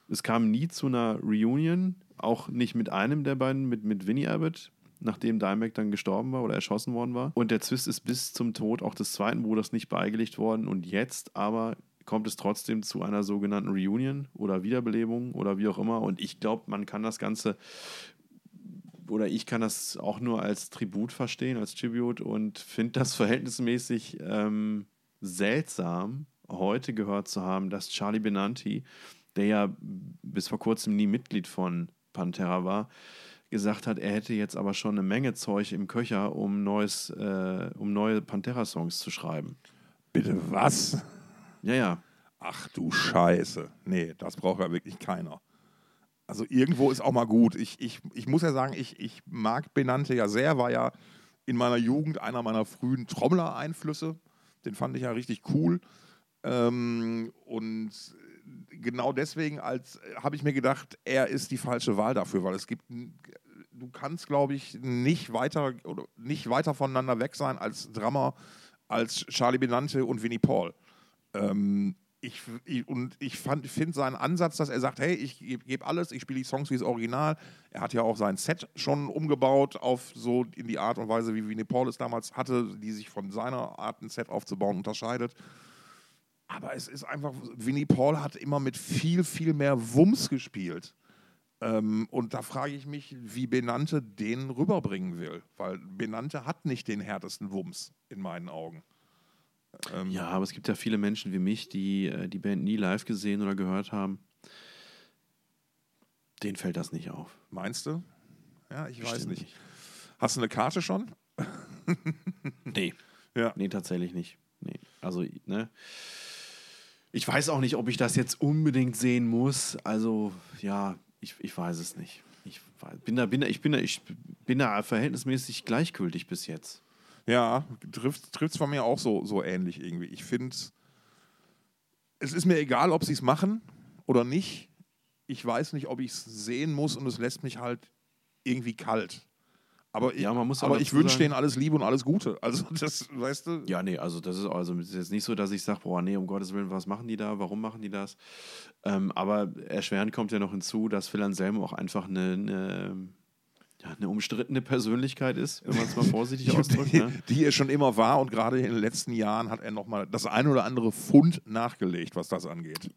Es kam nie zu einer Reunion, auch nicht mit einem der beiden, mit, mit Winnie Abbott, nachdem Dimebag dann gestorben war oder erschossen worden war. Und der Zwist ist bis zum Tod auch des zweiten Bruders nicht beigelegt worden. Und jetzt aber kommt es trotzdem zu einer sogenannten Reunion oder Wiederbelebung oder wie auch immer. Und ich glaube, man kann das Ganze oder ich kann das auch nur als Tribut verstehen, als Tribute und finde das verhältnismäßig ähm, seltsam, heute gehört zu haben, dass Charlie Benanti, der ja bis vor kurzem nie Mitglied von Pantera war, gesagt hat, er hätte jetzt aber schon eine Menge Zeug im Köcher, um, neues, äh, um neue Pantera-Songs zu schreiben. Bitte was? Ja, ja. Ach du Scheiße. Nee, das braucht ja wirklich keiner. Also irgendwo ist auch mal gut. Ich, ich, ich muss ja sagen, ich, ich mag Benante ja sehr, war ja in meiner Jugend einer meiner frühen Trommler-Einflüsse. Den fand ich ja richtig cool. Ähm, und genau deswegen habe ich mir gedacht, er ist die falsche Wahl dafür, weil es gibt, du kannst, glaube ich, nicht weiter oder nicht weiter voneinander weg sein als Drummer, als Charlie Benante und Winnie Paul. Ähm, ich, ich, und ich finde seinen Ansatz, dass er sagt, hey, ich gebe geb alles, ich spiele die Songs wie das Original. Er hat ja auch sein Set schon umgebaut auf so in die Art und Weise, wie Winnie Paul es damals hatte, die sich von seiner Art, ein Set aufzubauen, unterscheidet. Aber es ist einfach, Winnie Paul hat immer mit viel, viel mehr Wumms gespielt. Ähm, und da frage ich mich, wie Benante den rüberbringen will. Weil Benante hat nicht den härtesten Wumms in meinen Augen. Ähm, ja, aber es gibt ja viele Menschen wie mich, die äh, die Band nie live gesehen oder gehört haben. Denen fällt das nicht auf. Meinst du? Ja, ich Bestimmt weiß nicht. nicht. Hast du eine Karte schon? nee. Ja. Nee, tatsächlich nicht. Nee. Also, ne? Ich weiß auch nicht, ob ich das jetzt unbedingt sehen muss. Also, ja, ich, ich weiß es nicht. Ich bin da, bin da, ich bin da, ich bin da verhältnismäßig gleichgültig bis jetzt. Ja, trifft es von mir auch so, so ähnlich irgendwie. Ich finde, es ist mir egal, ob sie es machen oder nicht. Ich weiß nicht, ob ich es sehen muss und es lässt mich halt irgendwie kalt. Aber ich, ja, aber ich wünsche denen alles Liebe und alles Gute. Also das, weißt du? Ja, nee, also das ist also ist jetzt nicht so, dass ich sage, boah, nee, um Gottes Willen, was machen die da? Warum machen die das? Ähm, aber erschwerend kommt ja noch hinzu, dass Phil Anselmo auch einfach eine, eine, ja, eine umstrittene Persönlichkeit ist, wenn man es mal vorsichtig ausdrückt. Ne? Die, die er schon immer war und gerade in den letzten Jahren hat er nochmal das ein oder andere Fund nachgelegt, was das angeht.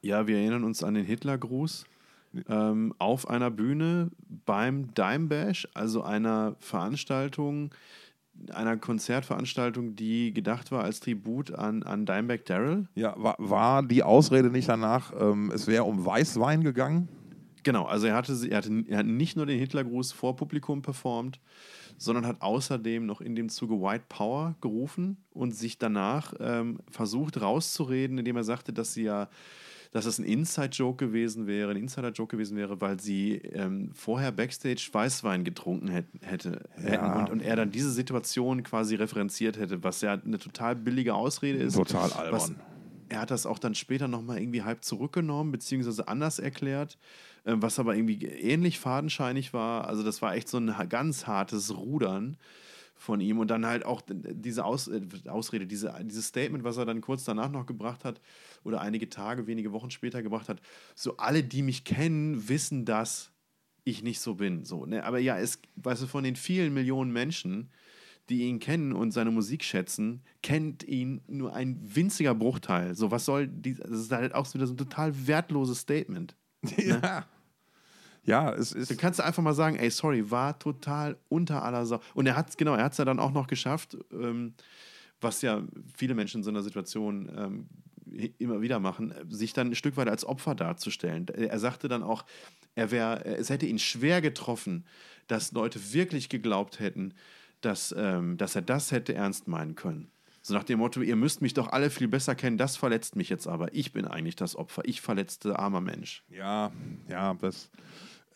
Ja, wir erinnern uns an den Hitlergruß ähm, auf einer Bühne beim Dime Bash, also einer Veranstaltung, einer Konzertveranstaltung, die gedacht war als Tribut an, an Dimebag Daryl. Ja, war, war die Ausrede nicht danach, ähm, es wäre um Weißwein gegangen? Genau, also er hatte, er hatte er hat nicht nur den Hitlergruß vor Publikum performt, sondern hat außerdem noch in dem Zuge White Power gerufen und sich danach ähm, versucht rauszureden, indem er sagte, dass sie ja dass es ein Inside-Joke gewesen wäre, ein Insider-Joke gewesen wäre, weil sie ähm, vorher Backstage Weißwein getrunken hätten, hätte, ja. und, und, er dann diese Situation quasi referenziert hätte, was ja eine total billige Ausrede ist. Total albern. Was, er hat das auch dann später nochmal irgendwie halb zurückgenommen, beziehungsweise anders erklärt, äh, was aber irgendwie ähnlich fadenscheinig war. Also das war echt so ein ganz hartes Rudern von ihm und dann halt auch diese Aus, äh, Ausrede, diese, dieses Statement, was er dann kurz danach noch gebracht hat oder einige Tage, wenige Wochen später gebracht hat. So alle, die mich kennen, wissen, dass ich nicht so bin. So, ne? Aber ja, es, weißt du, von den vielen Millionen Menschen, die ihn kennen und seine Musik schätzen, kennt ihn nur ein winziger Bruchteil. So, was soll die, das ist halt auch wieder so ein total wertloses Statement. Ja. Ne? Ja, es ist. Dann kannst du einfach mal sagen, ey, sorry, war total unter aller Sau. Und er hat es, genau, er hat es ja dann auch noch geschafft, ähm, was ja viele Menschen in so einer Situation ähm, immer wieder machen, sich dann ein Stück weit als Opfer darzustellen. Er sagte dann auch, er wär, es hätte ihn schwer getroffen, dass Leute wirklich geglaubt hätten, dass, ähm, dass er das hätte ernst meinen können. So nach dem Motto, ihr müsst mich doch alle viel besser kennen, das verletzt mich jetzt aber. Ich bin eigentlich das Opfer, ich verletzte armer Mensch. Ja, ja, das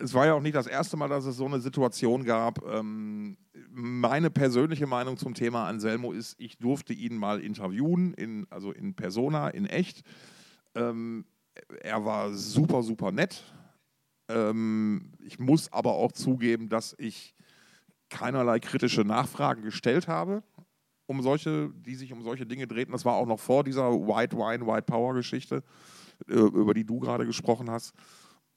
es war ja auch nicht das erste Mal, dass es so eine Situation gab. Ähm, meine persönliche Meinung zum Thema Anselmo ist, ich durfte ihn mal interviewen, in, also in Persona, in echt. Ähm, er war super, super nett. Ähm, ich muss aber auch zugeben, dass ich keinerlei kritische Nachfragen gestellt habe um solche, die sich um solche Dinge drehten. Das war auch noch vor dieser White Wine, White Power Geschichte, äh, über die du gerade gesprochen hast.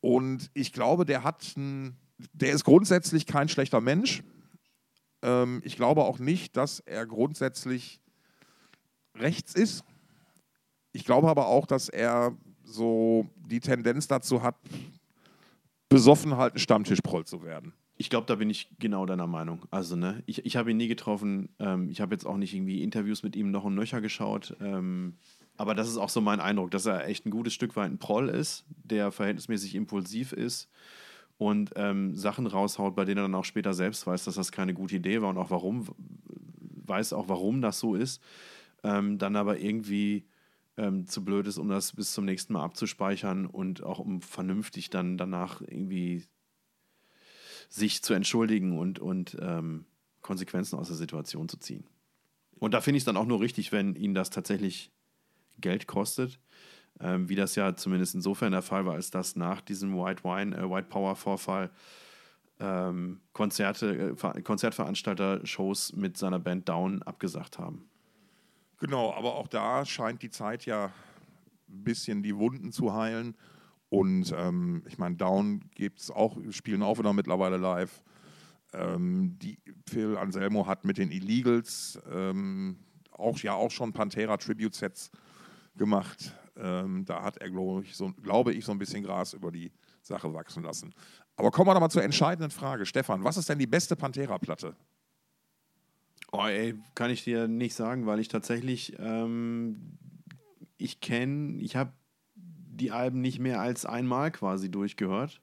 Und ich glaube, der hat ein, der ist grundsätzlich kein schlechter Mensch. Ähm, ich glaube auch nicht, dass er grundsätzlich rechts ist. Ich glaube aber auch, dass er so die Tendenz dazu hat, besoffen halt ein Stammtischproll zu werden. Ich glaube, da bin ich genau deiner Meinung. Also, ne, ich, ich habe ihn nie getroffen. Ähm, ich habe jetzt auch nicht irgendwie Interviews mit ihm noch und nöcher geschaut. Ähm, aber das ist auch so mein Eindruck, dass er echt ein gutes Stück weit ein Proll ist, der verhältnismäßig impulsiv ist und ähm, Sachen raushaut, bei denen er dann auch später selbst weiß, dass das keine gute Idee war und auch warum, weiß auch, warum das so ist. Ähm, dann aber irgendwie ähm, zu blöd ist, um das bis zum nächsten Mal abzuspeichern und auch um vernünftig dann danach irgendwie sich zu entschuldigen und, und ähm, Konsequenzen aus der Situation zu ziehen. Und da finde ich es dann auch nur richtig, wenn ihn das tatsächlich Geld kostet, ähm, wie das ja zumindest insofern der Fall war, als dass nach diesem White Wine, äh, White Power Vorfall ähm, Konzerte, äh, Konzertveranstalter Shows mit seiner Band Down abgesagt haben. Genau, aber auch da scheint die Zeit ja ein bisschen die Wunden zu heilen. Und ähm, ich meine, Down gibt's auch, spielen auch wieder mittlerweile live. Ähm, die, Phil Anselmo hat mit den Illegals ähm, auch, ja auch schon Pantera Tribute Sets gemacht. Ähm, da hat er, glaube ich, so, glaube ich, so ein bisschen Gras über die Sache wachsen lassen. Aber kommen wir doch mal zur entscheidenden Frage. Stefan, was ist denn die beste Pantera-Platte? Oh, ey, kann ich dir nicht sagen, weil ich tatsächlich, ähm, ich kenne, ich habe die Alben nicht mehr als einmal quasi durchgehört.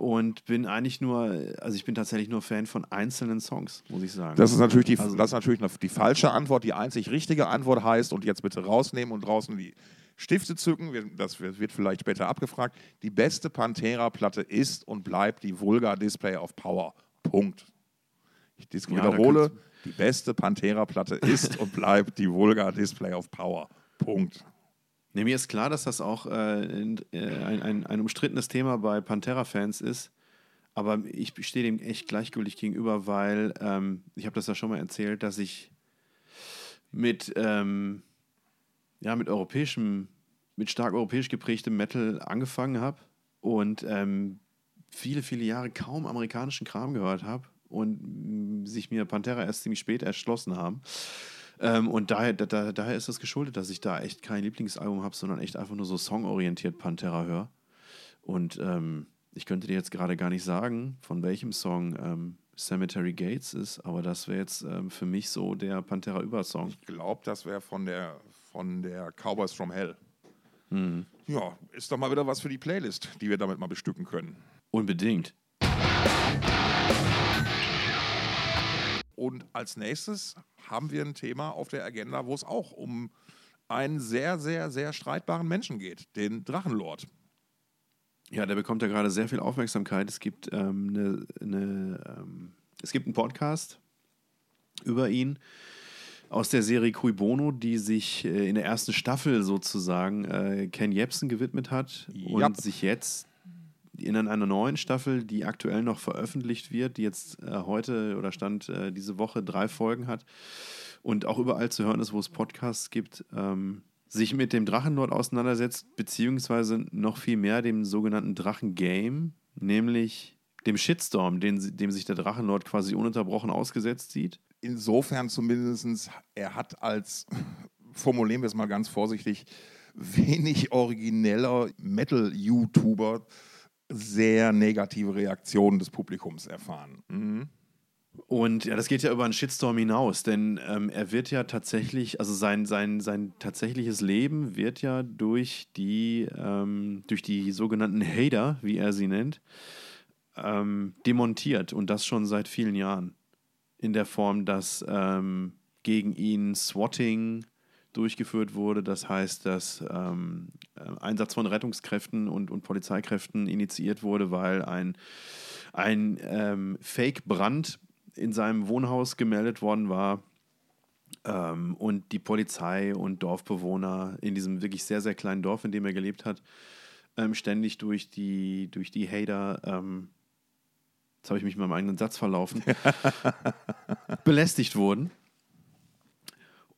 Und bin eigentlich nur, also ich bin tatsächlich nur Fan von einzelnen Songs, muss ich sagen. Das ist natürlich die, also, das ist natürlich die falsche Antwort. Die einzig richtige Antwort heißt, und jetzt bitte rausnehmen und draußen die Stifte zücken, das wird vielleicht später abgefragt. Die beste Pantera-Platte ist und bleibt die Vulgar Display of Power. Punkt. Ich wiederhole, ja, die beste Pantera-Platte ist und bleibt die Vulgar Display of Power. Punkt. Nee, mir ist klar, dass das auch äh, ein, ein, ein, umstrittenes Thema bei Pantera-Fans ist. Aber ich stehe dem echt gleichgültig gegenüber, weil ähm, ich habe das ja schon mal erzählt, dass ich mit, ähm, ja, mit europäischem, mit stark europäisch geprägtem Metal angefangen habe und ähm, viele, viele Jahre kaum amerikanischen Kram gehört habe und sich mir Pantera erst ziemlich spät erschlossen haben. Ähm, und daher, da, daher ist das geschuldet, dass ich da echt kein Lieblingsalbum habe, sondern echt einfach nur so songorientiert Pantera höre. Und ähm, ich könnte dir jetzt gerade gar nicht sagen, von welchem Song ähm, Cemetery Gates ist, aber das wäre jetzt ähm, für mich so der Pantera-Übersong. Ich glaube, das wäre von der, von der Cowboys from Hell. Mhm. Ja, ist doch mal wieder was für die Playlist, die wir damit mal bestücken können. Unbedingt. Und als nächstes haben wir ein Thema auf der Agenda, wo es auch um einen sehr, sehr, sehr streitbaren Menschen geht, den Drachenlord. Ja, der bekommt ja gerade sehr viel Aufmerksamkeit. Es gibt, ähm, eine, eine ähm, es gibt einen Podcast über ihn aus der Serie Cui Bono, die sich äh, in der ersten Staffel sozusagen äh, Ken Jebsen gewidmet hat und yep. sich jetzt in einer neuen Staffel, die aktuell noch veröffentlicht wird, die jetzt äh, heute oder stand äh, diese Woche drei Folgen hat und auch überall zu hören ist, wo es Podcasts gibt, ähm, sich mit dem Drachenlord auseinandersetzt, beziehungsweise noch viel mehr dem sogenannten Drachen-Game, nämlich dem Shitstorm, den, dem sich der Drachenlord quasi ununterbrochen ausgesetzt sieht. Insofern zumindest, er hat als, formulieren wir es mal ganz vorsichtig, wenig origineller Metal-YouTuber sehr negative Reaktionen des Publikums erfahren. Mhm. Und ja, das geht ja über einen Shitstorm hinaus, denn ähm, er wird ja tatsächlich, also sein, sein, sein tatsächliches Leben wird ja durch die, ähm, durch die sogenannten Hater, wie er sie nennt, ähm, demontiert und das schon seit vielen Jahren. In der Form, dass ähm, gegen ihn Swatting durchgeführt wurde. Das heißt, dass ähm, äh, Einsatz von Rettungskräften und, und Polizeikräften initiiert wurde, weil ein, ein ähm, Fake-Brand in seinem Wohnhaus gemeldet worden war. Ähm, und die Polizei und Dorfbewohner in diesem wirklich sehr, sehr kleinen Dorf, in dem er gelebt hat, ähm, ständig durch die, durch die Hater, ähm, jetzt habe ich mich mit meinem eigenen Satz verlaufen, belästigt wurden.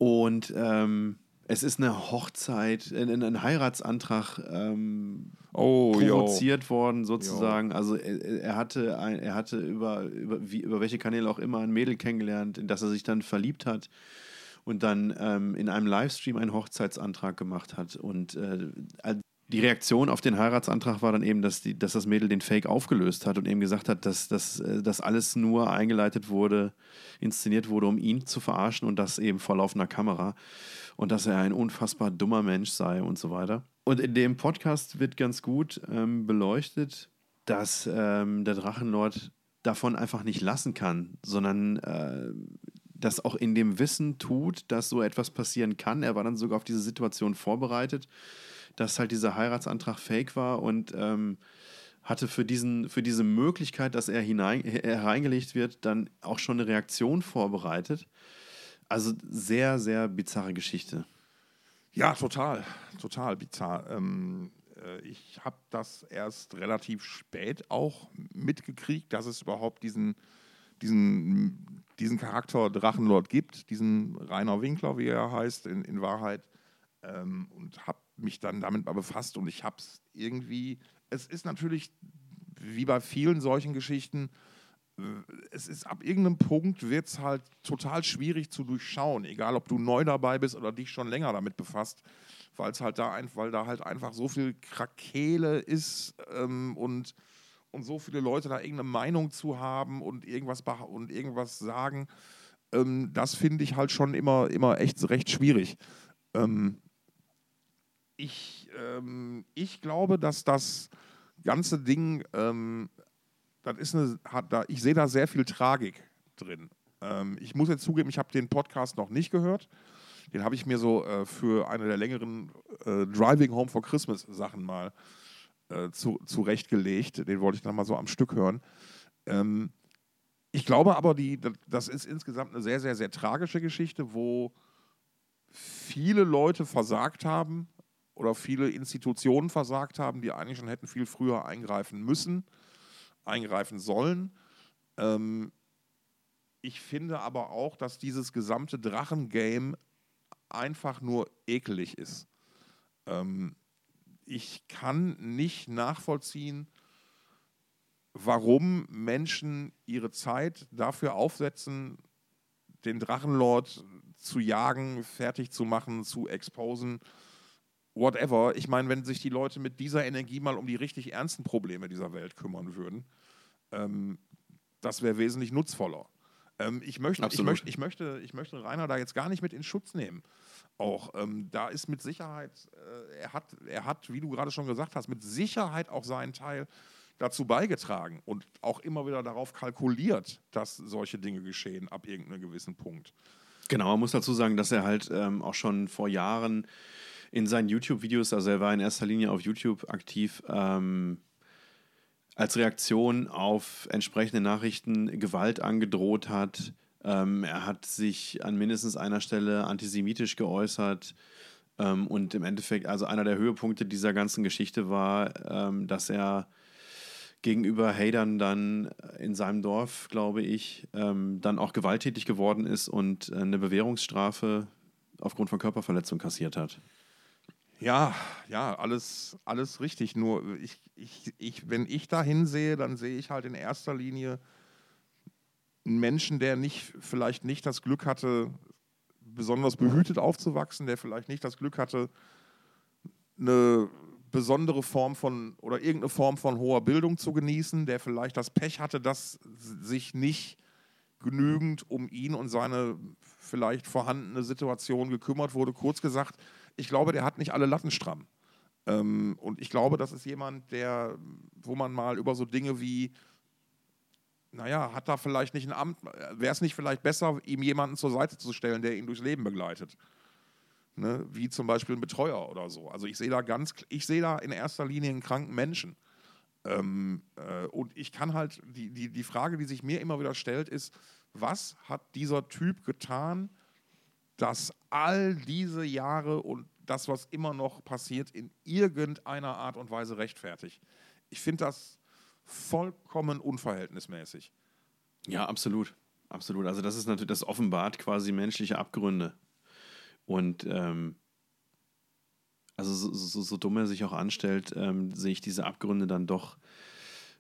Und ähm, es ist eine Hochzeit, ein, ein Heiratsantrag ähm, Oh, provoziert worden, sozusagen. Also er, er hatte, ein, er hatte über, über, wie, über welche Kanäle auch immer ein Mädel kennengelernt, in das er sich dann verliebt hat und dann ähm, in einem Livestream einen Hochzeitsantrag gemacht hat. Und äh, die Reaktion auf den Heiratsantrag war dann eben, dass, die, dass das Mädel den Fake aufgelöst hat und eben gesagt hat, dass das äh, dass alles nur eingeleitet wurde, inszeniert wurde, um ihn zu verarschen und das eben vor laufender Kamera und dass er ein unfassbar dummer Mensch sei und so weiter. Und in dem Podcast wird ganz gut ähm, beleuchtet, dass ähm, der Drachenlord davon einfach nicht lassen kann, sondern äh, das auch in dem Wissen tut, dass so etwas passieren kann. Er war dann sogar auf diese Situation vorbereitet, dass halt dieser Heiratsantrag fake war und ähm, hatte für, diesen, für diese Möglichkeit, dass er hereingelegt wird, dann auch schon eine Reaktion vorbereitet. Also sehr, sehr bizarre Geschichte. Ja, total, total bizarr. Ähm, äh, ich habe das erst relativ spät auch mitgekriegt, dass es überhaupt diesen, diesen, diesen Charakter Drachenlord gibt, diesen Rainer Winkler, wie er heißt, in, in Wahrheit. Ähm, und habe mich dann damit mal befasst und ich habe es irgendwie, es ist natürlich wie bei vielen solchen Geschichten, äh, es ist ab irgendeinem Punkt wird es halt total schwierig zu durchschauen, egal ob du neu dabei bist oder dich schon länger damit befasst, weil es halt da ein, weil da halt einfach so viel Krakele ist ähm, und, und so viele Leute da irgendeine Meinung zu haben und irgendwas und irgendwas sagen. Ähm, das finde ich halt schon immer, immer echt recht schwierig. Ähm, ich, ähm, ich glaube, dass das ganze Ding ähm, das ist eine, hat da, ich sehe da sehr viel Tragik drin. Ähm, ich muss jetzt zugeben, ich habe den Podcast noch nicht gehört. Den habe ich mir so äh, für eine der längeren äh, Driving Home for Christmas Sachen mal äh, zu, zurechtgelegt. Den wollte ich dann mal so am Stück hören. Ähm, ich glaube aber, die, das ist insgesamt eine sehr, sehr, sehr tragische Geschichte, wo viele Leute versagt haben oder viele Institutionen versagt haben, die eigentlich schon hätten viel früher eingreifen müssen eingreifen sollen. Ähm, ich finde aber auch, dass dieses gesamte Drachengame einfach nur ekelig ist. Ähm, ich kann nicht nachvollziehen, warum Menschen ihre Zeit dafür aufsetzen, den Drachenlord zu jagen, fertig zu machen, zu exposen, whatever. Ich meine, wenn sich die Leute mit dieser Energie mal um die richtig ernsten Probleme dieser Welt kümmern würden, ähm, das wäre wesentlich nutzvoller. Ähm, ich, möchte, ich, möchte, ich, möchte, ich möchte Rainer da jetzt gar nicht mit in Schutz nehmen. Auch ähm, da ist mit Sicherheit, äh, er, hat, er hat, wie du gerade schon gesagt hast, mit Sicherheit auch seinen Teil dazu beigetragen und auch immer wieder darauf kalkuliert, dass solche Dinge geschehen ab irgendeinem gewissen Punkt. Genau, man muss dazu sagen, dass er halt ähm, auch schon vor Jahren in seinen YouTube-Videos, also er war in erster Linie auf YouTube aktiv, ähm, als Reaktion auf entsprechende Nachrichten Gewalt angedroht hat. Ähm, er hat sich an mindestens einer Stelle antisemitisch geäußert. Ähm, und im Endeffekt, also einer der Höhepunkte dieser ganzen Geschichte war, ähm, dass er gegenüber Hatern dann in seinem Dorf, glaube ich, ähm, dann auch gewalttätig geworden ist und eine Bewährungsstrafe aufgrund von Körperverletzung kassiert hat. Ja, ja, alles, alles richtig. Nur ich, ich, ich, wenn ich da hinsehe, dann sehe ich halt in erster Linie einen Menschen, der nicht, vielleicht nicht das Glück hatte, besonders behütet aufzuwachsen, der vielleicht nicht das Glück hatte, eine besondere Form von oder irgendeine Form von hoher Bildung zu genießen, der vielleicht das Pech hatte, dass sich nicht genügend um ihn und seine vielleicht vorhandene Situation gekümmert wurde. Kurz gesagt, ich glaube, der hat nicht alle Latten stramm. Ähm, und ich glaube, das ist jemand, der, wo man mal über so Dinge wie, naja, hat da vielleicht nicht ein Amt, wäre es nicht vielleicht besser, ihm jemanden zur Seite zu stellen, der ihn durchs Leben begleitet? Ne? Wie zum Beispiel ein Betreuer oder so. Also ich sehe da ganz, ich sehe da in erster Linie einen kranken Menschen. Ähm, äh, und ich kann halt, die, die, die Frage, die sich mir immer wieder stellt, ist, was hat dieser Typ getan, dass all diese Jahre und das, was immer noch passiert, in irgendeiner Art und Weise rechtfertigt. Ich finde das vollkommen unverhältnismäßig. Ja, absolut. Absolut. Also das ist natürlich, das offenbart quasi menschliche Abgründe. Und ähm, also so, so, so, dumm er sich auch anstellt, ähm, sehe ich diese Abgründe dann doch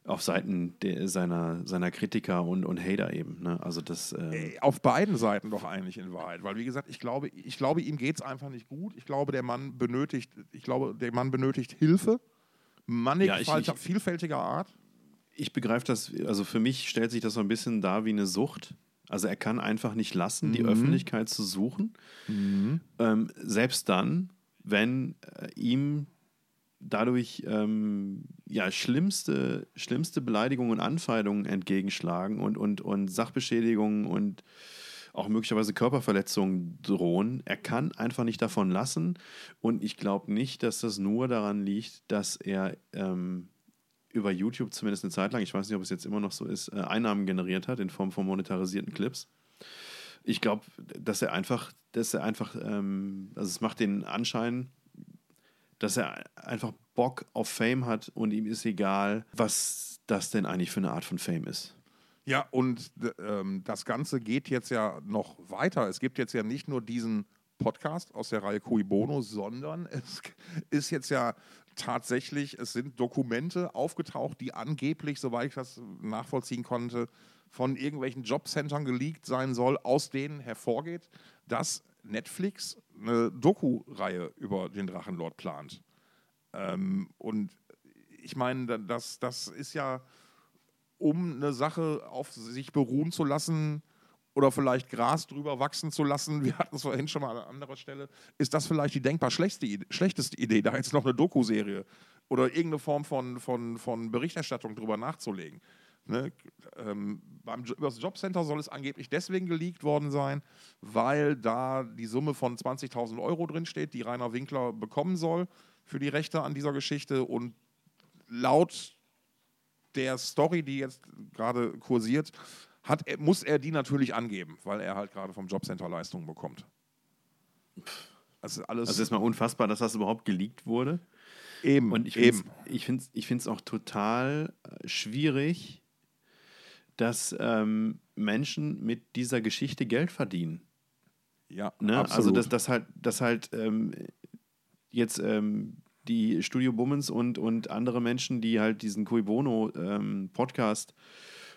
auf Seiten der, seiner, seiner Kritiker und, und Hater eben. Ne? Also das, äh auf beiden Seiten doch eigentlich in Wahrheit. Weil wie gesagt, ich glaube, ich glaube ihm geht es einfach nicht gut. Ich glaube, der Mann benötigt, ich glaube, der Mann benötigt Hilfe. Mannigfaltiger, ja, vielfältiger Art. Ich begreife das, also für mich stellt sich das so ein bisschen dar wie eine Sucht. Also er kann einfach nicht lassen, mhm. die Öffentlichkeit zu suchen. Mhm. Ähm, selbst dann, wenn äh, ihm dadurch ähm, ja, schlimmste, schlimmste Beleidigungen und Anfeindungen entgegenschlagen und, und, und Sachbeschädigungen und auch möglicherweise Körperverletzungen drohen. Er kann einfach nicht davon lassen. Und ich glaube nicht, dass das nur daran liegt, dass er ähm, über YouTube zumindest eine Zeit lang, ich weiß nicht, ob es jetzt immer noch so ist, äh, Einnahmen generiert hat in Form von monetarisierten Clips. Ich glaube, dass er einfach, dass er einfach, ähm, also es macht den Anschein, dass er einfach Bock auf Fame hat und ihm ist egal, was das denn eigentlich für eine Art von Fame ist. Ja, und ähm, das Ganze geht jetzt ja noch weiter. Es gibt jetzt ja nicht nur diesen Podcast aus der Reihe Cui Bono, sondern es ist jetzt ja tatsächlich, es sind Dokumente aufgetaucht, die angeblich, soweit ich das nachvollziehen konnte, von irgendwelchen Jobcentern geleakt sein soll, aus denen hervorgeht, dass Netflix eine Doku-Reihe über den Drachenlord plant. Ähm, und ich meine, das, das ist ja, um eine Sache auf sich beruhen zu lassen oder vielleicht Gras drüber wachsen zu lassen, wir hatten es vorhin schon mal an anderer Stelle, ist das vielleicht die denkbar schlechteste, schlechteste Idee, da jetzt noch eine Doku-Serie oder irgendeine Form von, von, von Berichterstattung drüber nachzulegen. Ne? Ähm, beim, über das Jobcenter soll es angeblich deswegen geleakt worden sein, weil da die Summe von 20.000 Euro drinsteht, die Rainer Winkler bekommen soll für die Rechte an dieser Geschichte. Und laut der Story, die jetzt gerade kursiert, hat, muss er die natürlich angeben, weil er halt gerade vom Jobcenter Leistungen bekommt. Also, alles also ist mal unfassbar, dass das überhaupt geleakt wurde. Eben. Und ich finde es ich ich auch total äh, schwierig, dass ähm, Menschen mit dieser Geschichte Geld verdienen. Ja, ne? Also, absolut. Also, dass, dass halt, dass halt ähm, jetzt ähm, die Studio Bummens und, und andere Menschen, die halt diesen Cui Bono ähm, Podcast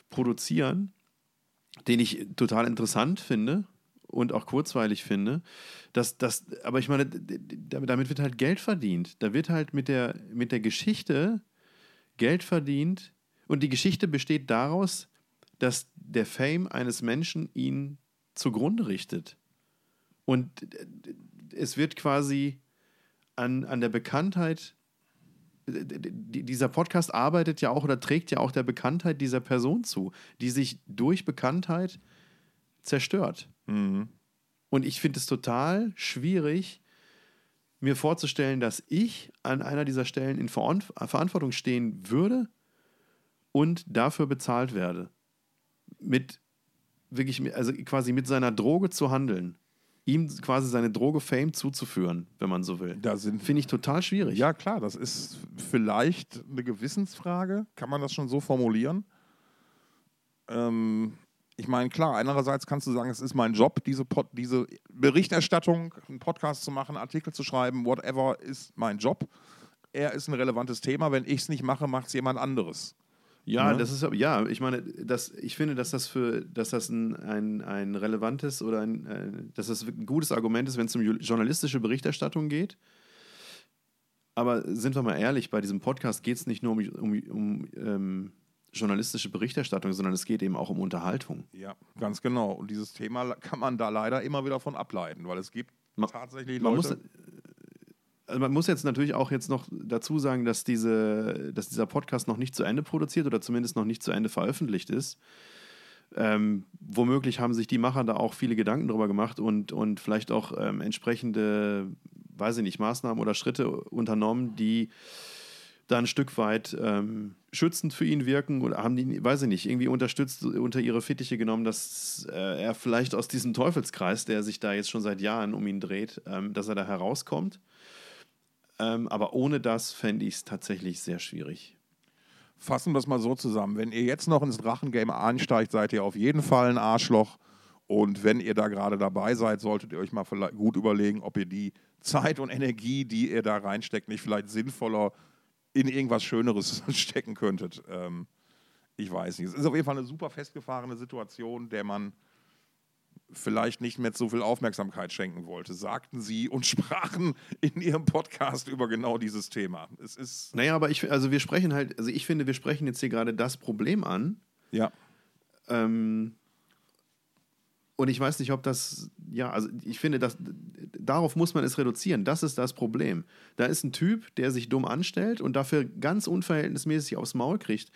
produzieren, den ich total interessant finde und auch kurzweilig finde, dass das, aber ich meine, damit wird halt Geld verdient. Da wird halt mit der, mit der Geschichte Geld verdient und die Geschichte besteht daraus, dass der Fame eines Menschen ihn zugrunde richtet. Und es wird quasi an, an der Bekanntheit, dieser Podcast arbeitet ja auch oder trägt ja auch der Bekanntheit dieser Person zu, die sich durch Bekanntheit zerstört. Mhm. Und ich finde es total schwierig, mir vorzustellen, dass ich an einer dieser Stellen in Verantwortung stehen würde und dafür bezahlt werde mit wirklich, also quasi mit seiner Droge zu handeln, ihm quasi seine Droge Fame zuzuführen, wenn man so will. Da finde ich total schwierig. Ja, klar, das ist vielleicht eine Gewissensfrage. Kann man das schon so formulieren? Ähm, ich meine, klar, einerseits kannst du sagen, es ist mein Job, diese, Pod diese Berichterstattung, einen Podcast zu machen, Artikel zu schreiben, whatever, ist mein Job. Er ist ein relevantes Thema. Wenn ich es nicht mache, macht es jemand anderes. Ja, ne? das ist ja, ich meine, das, ich finde, dass das für, dass das ein, ein, ein relevantes oder ein, äh, dass das ein gutes Argument ist, wenn es um journalistische Berichterstattung geht. Aber sind wir mal ehrlich, bei diesem Podcast geht es nicht nur um, um, um ähm, journalistische Berichterstattung, sondern es geht eben auch um Unterhaltung. Ja, ganz genau. Und dieses Thema kann man da leider immer wieder von ableiten, weil es gibt man, tatsächlich Leute. Man muss, also man muss jetzt natürlich auch jetzt noch dazu sagen, dass, diese, dass dieser Podcast noch nicht zu Ende produziert oder zumindest noch nicht zu Ende veröffentlicht ist. Ähm, womöglich haben sich die Macher da auch viele Gedanken drüber gemacht und, und vielleicht auch ähm, entsprechende, weiß ich nicht, Maßnahmen oder Schritte unternommen, die da ein Stück weit ähm, schützend für ihn wirken oder haben die, weiß ich nicht, irgendwie unterstützt, unter ihre Fittiche genommen, dass äh, er vielleicht aus diesem Teufelskreis, der sich da jetzt schon seit Jahren um ihn dreht, ähm, dass er da herauskommt. Ähm, aber ohne das fände ich es tatsächlich sehr schwierig. Fassen wir es mal so zusammen. Wenn ihr jetzt noch ins Drachengame einsteigt, seid ihr auf jeden Fall ein Arschloch. Und wenn ihr da gerade dabei seid, solltet ihr euch mal gut überlegen, ob ihr die Zeit und Energie, die ihr da reinsteckt, nicht vielleicht sinnvoller in irgendwas Schöneres stecken könntet. Ähm, ich weiß nicht. Es ist auf jeden Fall eine super festgefahrene Situation, der man vielleicht nicht mehr so viel Aufmerksamkeit schenken wollte, sagten sie und sprachen in ihrem Podcast über genau dieses Thema. Es ist. Naja, aber ich, also wir sprechen halt, also ich finde, wir sprechen jetzt hier gerade das Problem an. Ja. Ähm, und ich weiß nicht, ob das, ja, also ich finde, dass, darauf muss man es reduzieren. Das ist das Problem. Da ist ein Typ, der sich dumm anstellt und dafür ganz unverhältnismäßig aufs Maul kriegt,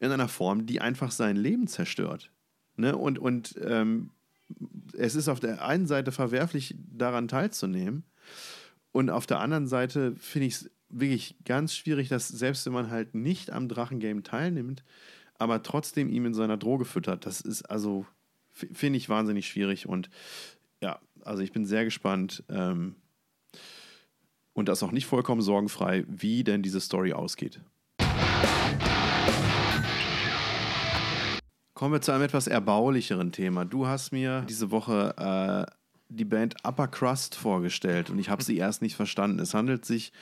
in einer Form, die einfach sein Leben zerstört. Ne? Und, und ähm, es ist auf der einen Seite verwerflich, daran teilzunehmen. Und auf der anderen Seite finde ich es wirklich ganz schwierig, dass selbst wenn man halt nicht am Drachengame teilnimmt, aber trotzdem ihm in seiner Droge füttert. Das ist also, finde ich wahnsinnig schwierig. Und ja, also ich bin sehr gespannt. Ähm, und das auch nicht vollkommen sorgenfrei, wie denn diese Story ausgeht. Kommen wir zu einem etwas erbaulicheren Thema. Du hast mir diese Woche äh, die Band Upper Crust vorgestellt und ich habe sie erst nicht verstanden. Es handelt sich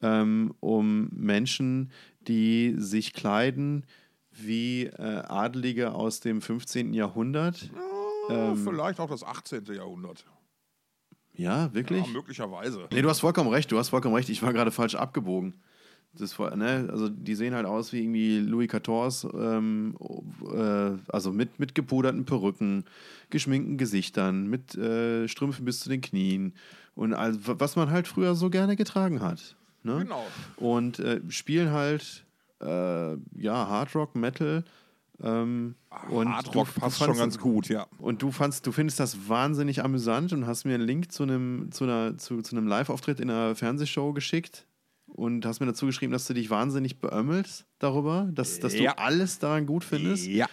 ähm, um Menschen, die sich kleiden wie äh, Adelige aus dem 15. Jahrhundert. Ja, ähm, vielleicht auch das 18. Jahrhundert. Ja, wirklich? Ja, möglicherweise. Nee, du hast vollkommen recht, du hast vollkommen recht. Ich war gerade falsch abgebogen. Das, ne, also die sehen halt aus wie irgendwie Louis XIV, ähm, äh, also mit, mit gepuderten Perücken, geschminkten Gesichtern, mit äh, Strümpfen bis zu den Knien und all, was man halt früher so gerne getragen hat. Ne? Genau. Und äh, spielen halt äh, ja Hardrock, Metal. Ähm, Ach, und Hardrock du, passt du schon ganz gut, ja. Und du fandst, du findest das wahnsinnig amüsant und hast mir einen Link zu einem, zu zu, zu einem Live-Auftritt in einer Fernsehshow geschickt und hast mir dazu geschrieben, dass du dich wahnsinnig beömmelst darüber, dass, dass ja. du alles daran gut findest. Ja.